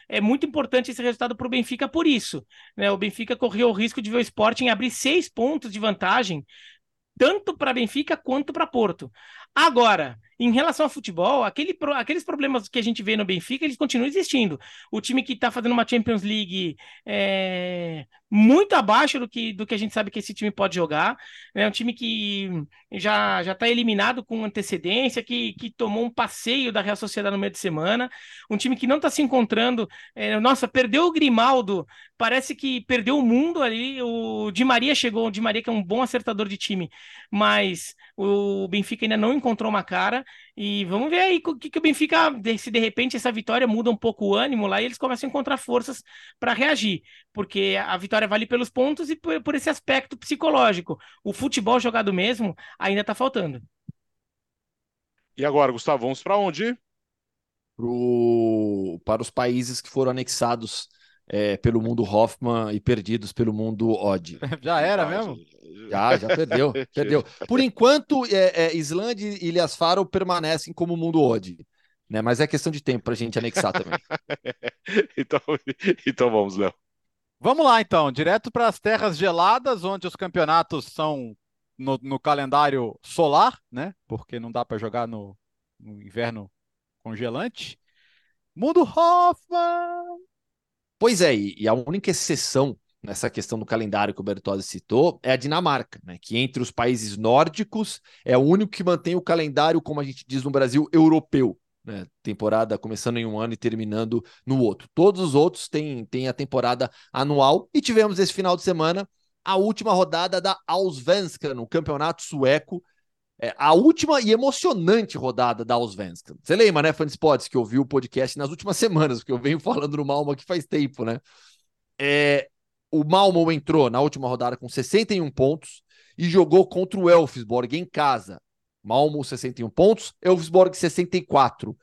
é muito importante esse resultado para o Benfica por isso. Né? O Benfica correu o risco de ver o Sporting abrir seis pontos de vantagem, tanto para Benfica quanto para Porto. Agora, em relação ao futebol, aquele, aqueles problemas que a gente vê no Benfica, eles continuam existindo. O time que está fazendo uma Champions League é, muito abaixo do que, do que a gente sabe que esse time pode jogar. É um time que já já está eliminado com antecedência, que, que tomou um passeio da Real Sociedade no meio de semana. Um time que não está se encontrando. É, nossa, perdeu o Grimaldo, parece que perdeu o mundo ali. O Di Maria chegou, o Di Maria que é um bom acertador de time, mas o Benfica ainda não encontrou uma cara. E vamos ver aí o que, que o Benfica, se de repente essa vitória muda um pouco o ânimo lá e eles começam a encontrar forças para reagir, porque a vitória vale pelos pontos e por, por esse aspecto psicológico. O futebol jogado mesmo ainda está faltando. E agora, Gustavo, vamos para onde? Pro... Para os países que foram anexados é, pelo mundo Hoffman e perdidos pelo mundo Odd. <laughs> Já era mesmo? Já, já perdeu, <laughs> perdeu. Por enquanto, é, é, Islândia e Ilhas Faro permanecem como mundo Odd. Né? Mas é questão de tempo para a gente anexar também. <laughs> então, então vamos, Léo. Vamos lá, então. Direto para as terras geladas, onde os campeonatos são no, no calendário solar, né? Porque não dá para jogar no, no inverno congelante. Mundo Hoffman! Pois é, e a única exceção nessa questão do calendário que o Bertozzi citou é a Dinamarca, né? Que entre os países nórdicos é o único que mantém o calendário, como a gente diz no Brasil, europeu. Né? Temporada começando em um ano e terminando no outro. Todos os outros têm, têm a temporada anual e tivemos esse final de semana a última rodada da Allsvenskan, no campeonato sueco, é, a última e emocionante rodada da Allsvenskan. Você lembra, né, Fanspots, que ouviu o podcast nas últimas <laughs> semanas, porque eu venho falando no Malmo aqui faz tempo, né? É, o Malmo entrou na última rodada com 61 pontos e jogou contra o Elfsborg em casa. Malmo 61 pontos, Elfsborg 64.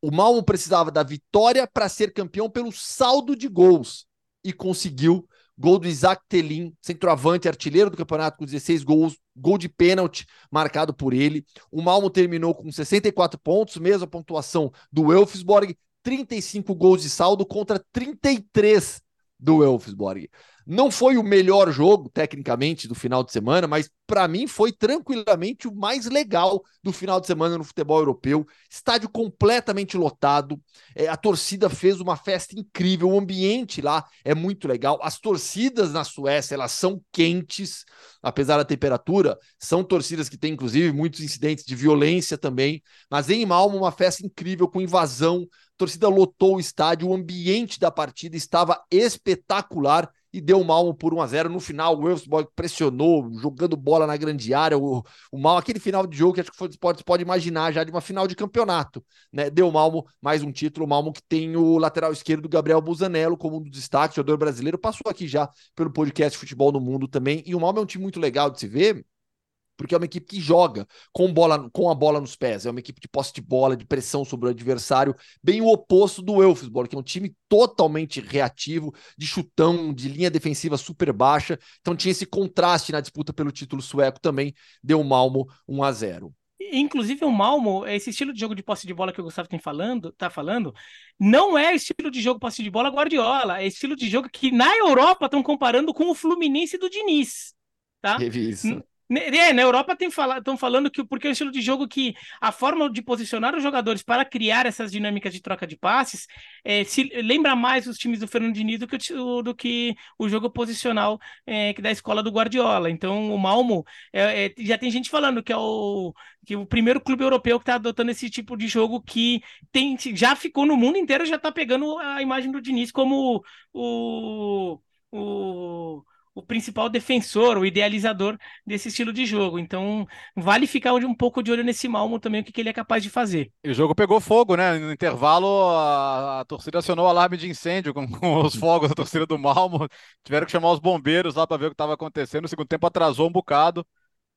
O Malmo precisava da vitória para ser campeão pelo saldo de gols e conseguiu Gol do Isaac Telin, centroavante, artilheiro do campeonato com 16 gols, gol de pênalti marcado por ele. O Malmo terminou com 64 pontos, mesma pontuação do Elfsborg, 35 gols de saldo contra 33 do Elfsborg. Não foi o melhor jogo, tecnicamente, do final de semana, mas para mim foi tranquilamente o mais legal do final de semana no futebol europeu. Estádio completamente lotado, é, a torcida fez uma festa incrível, o ambiente lá é muito legal. As torcidas na Suécia, elas são quentes, apesar da temperatura, são torcidas que têm, inclusive, muitos incidentes de violência também. Mas em Malmo, uma festa incrível, com invasão, a torcida lotou o estádio, o ambiente da partida estava espetacular e deu o Malmo por 1 a 0 No final, o Wolfsburg pressionou, jogando bola na grande área. O, o Malmo, aquele final de jogo que acho que você pode, pode imaginar já de uma final de campeonato. Né? Deu o Malmo mais um título. O Malmo que tem o lateral esquerdo Gabriel Busanello como um dos destaques, jogador brasileiro. Passou aqui já pelo podcast Futebol no Mundo também. E o Malmo é um time muito legal de se ver porque é uma equipe que joga com, bola, com a bola nos pés, é uma equipe de posse de bola, de pressão sobre o adversário, bem o oposto do Elfsborg, que é um time totalmente reativo, de chutão, de linha defensiva super baixa, então tinha esse contraste na disputa pelo título sueco também, deu o Malmo 1 a 0 Inclusive o Malmo, esse estilo de jogo de posse de bola que o Gustavo tem falando, tá falando, não é estilo de jogo posse de bola Guardiola, é estilo de jogo que na Europa estão comparando com o Fluminense do Diniz, tá? Teve isso. É, na Europa estão fala, falando que porque é um estilo de jogo que a forma de posicionar os jogadores para criar essas dinâmicas de troca de passes é, se lembra mais os times do Fernando Diniz do que o, do que o jogo posicional é, que da escola do Guardiola. Então o Malmo é, é já tem gente falando que é o que o primeiro clube europeu que está adotando esse tipo de jogo que tem já ficou no mundo inteiro já está pegando a imagem do Diniz como o, o o principal defensor, o idealizador desse estilo de jogo. Então, vale ficar um pouco de olho nesse Malmo também, o que, que ele é capaz de fazer. E o jogo pegou fogo, né? No intervalo, a, a torcida acionou o alarme de incêndio com, com, os fogos da torcida do Malmo. Tiveram que chamar os bombeiros lá para ver o que estava acontecendo. No segundo tempo atrasou um bocado,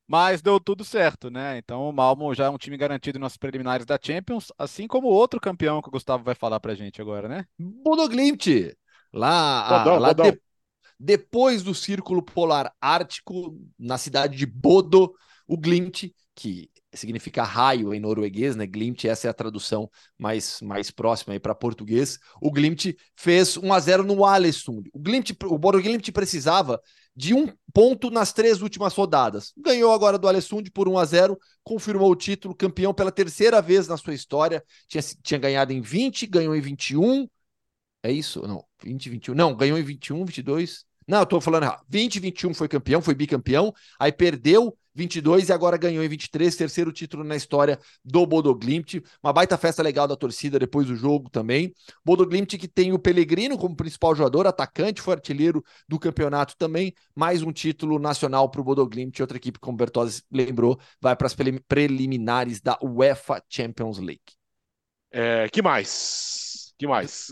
mas deu tudo certo, né? Então o Malmo já é um time garantido nas preliminares da Champions, assim como o outro campeão que o Gustavo vai falar pra gente agora, né? Bodo Glimt. Lá, bodão, lá bodão. De depois do Círculo Polar Ártico, na cidade de Bodo, o Glimt, que significa raio em norueguês, né? Glimt, essa é a tradução mais, mais próxima aí para português. O Glimt fez 1 a 0 no Alessund. O Glimt, o Bodo Glimt precisava de um ponto nas três últimas rodadas. Ganhou agora do Alessund por 1 a 0, confirmou o título, campeão pela terceira vez na sua história. Tinha, tinha ganhado em 20, ganhou em 21. É isso? Não, 20, 21. Não, ganhou em 21, 22. Não, eu tô falando errado. 20, 21 foi campeão, foi bicampeão, aí perdeu 22 e agora ganhou em 23, terceiro título na história do Bodo Glimt. Uma baita festa legal da torcida depois do jogo também. Bodo Glimt que tem o Pellegrino como principal jogador, atacante, foi artilheiro do campeonato também. Mais um título nacional para o Bodo Glimt. Outra equipe, como Bertozzi lembrou, vai para as preliminares da UEFA Champions League. É, que mais? Que mais?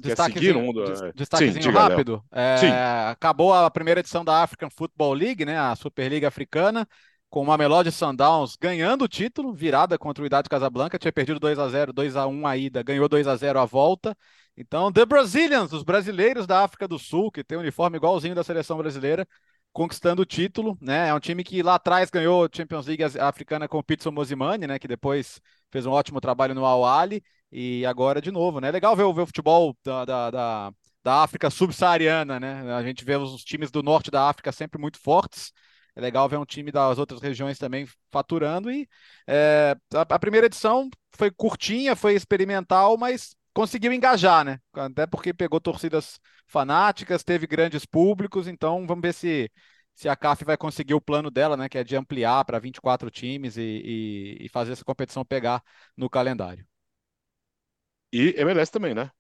Do... destaquezinho Sim, rápido. É, Sim. Acabou a primeira edição da African Football League, né, a Superliga Africana, com uma Melody Sundowns ganhando o título, virada contra o Idade Casablanca, tinha perdido 2 a 0 2 a 1 a ida, ganhou 2 a 0 a volta. Então, The Brazilians, os brasileiros da África do Sul, que tem um uniforme igualzinho da seleção brasileira, conquistando o título, né? É um time que lá atrás ganhou a Champions League africana com o Pitson Mosimane, né, que depois fez um ótimo trabalho no Al Ahly e agora de novo, né? É legal ver, ver o futebol da, da, da, da África subsaariana, né? A gente vê os times do norte da África sempre muito fortes. É legal ver um time das outras regiões também faturando. E é, a, a, primeira edição foi curtinha, foi experimental, mas conseguiu engajar, né? Até porque pegou torcidas fanáticas, teve grandes públicos. Então vamos ver se, se a CAF vai conseguir o plano dela, né? Que é de ampliar para 24 times e, e, e fazer essa competição pegar no calendário. E MLS também, né?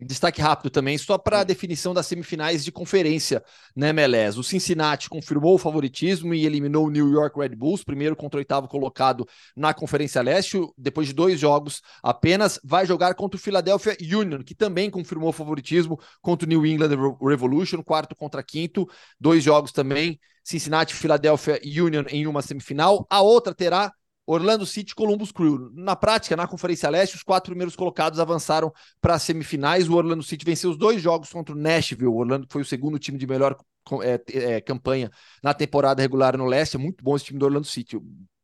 Destaque rápido também, só para a definição das semifinais de conferência, né, Melés? O Cincinnati confirmou o favoritismo e eliminou o New York Red Bulls, primeiro contra o oitavo colocado na Conferência Leste. Depois de dois jogos apenas, vai jogar contra o Philadelphia Union, que também confirmou o favoritismo contra o New England Revolution, quarto contra quinto. Dois jogos também, Cincinnati e Philadelphia Union em uma semifinal. A outra terá Orlando City Columbus Crew. Na prática, na Conferência Leste, os quatro primeiros colocados avançaram para as semifinais. O Orlando City venceu os dois jogos contra o Nashville. O Orlando foi o segundo time de melhor é, é, campanha na temporada regular no Leste. É muito bom esse time do Orlando City.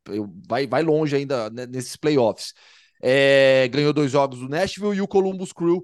Eu, vai, vai longe ainda né, nesses playoffs. É, ganhou dois jogos do Nashville e o Columbus Crew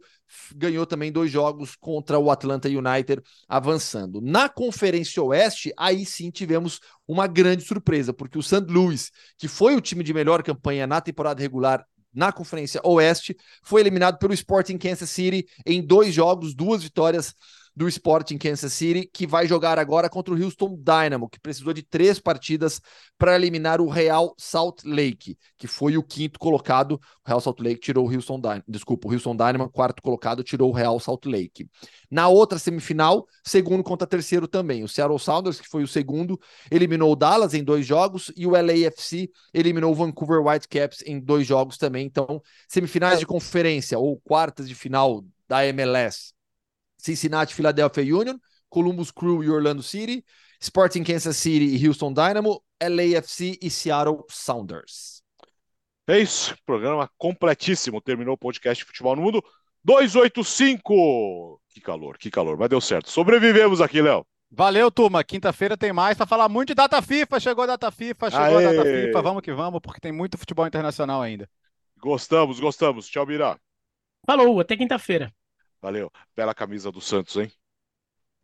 ganhou também dois jogos contra o Atlanta United, avançando. Na Conferência Oeste, aí sim tivemos uma grande surpresa, porque o St. Louis, que foi o time de melhor campanha na temporada regular na Conferência Oeste, foi eliminado pelo Sporting Kansas City em dois jogos, duas vitórias do Sporting Kansas City, que vai jogar agora contra o Houston Dynamo, que precisou de três partidas para eliminar o Real Salt Lake, que foi o quinto colocado. O Real Salt Lake tirou o Houston Dynamo, desculpa, o Houston Dynamo, quarto colocado, tirou o Real Salt Lake. Na outra semifinal, segundo contra terceiro também. O Seattle Sounders, que foi o segundo, eliminou o Dallas em dois jogos e o LAFC eliminou o Vancouver Whitecaps em dois jogos também. Então, semifinais de conferência ou quartas de final da MLS Cincinnati, Philadelphia Union, Columbus Crew e Orlando City, Sporting Kansas City e Houston Dynamo, LAFC e Seattle Sounders. É isso, programa completíssimo. Terminou o podcast Futebol no Mundo 285. Que calor, que calor, mas deu certo. Sobrevivemos aqui, Léo. Valeu, turma. Quinta-feira tem mais para falar muito de data FIFA. Chegou a data FIFA, chegou Aê. a data FIFA. Vamos que vamos, porque tem muito futebol internacional ainda. Gostamos, gostamos. Tchau, Birá. Falou, até quinta-feira. Valeu. Bela camisa do Santos, hein?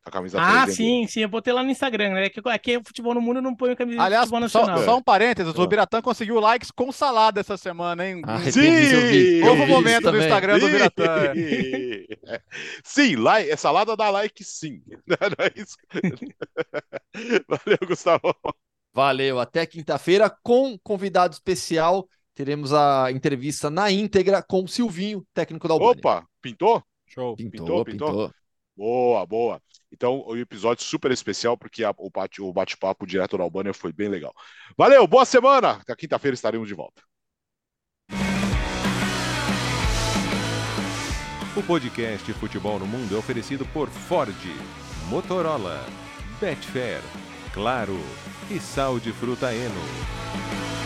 A camisa ah, sim, sim, eu botei lá no Instagram, né? Aqui, aqui o futebol no mundo não põe a camisa Aliás, futebol nacional. Só, só um parênteses, o Biratã conseguiu likes com salada essa semana, hein? Ah, sim! Novo momento do Instagram do Biratã. <laughs> sim, like, é salada dá like sim. <laughs> Não é isso? <laughs> Valeu, Gustavo. Valeu, até quinta-feira com convidado especial. Teremos a entrevista na íntegra com o Silvinho, técnico da Albânia. Opa, pintou? Show. Pintou, pintou. pintou. Boa, boa. Então, o episódio super especial, porque a, o bate- o bate-papo direto da Albânia foi bem legal. Valeu, boa semana! Na quinta-feira estaremos de volta. O podcast Futebol no Mundo é oferecido por Ford, Motorola, Betfair, Claro e Sal de Fruta Eno.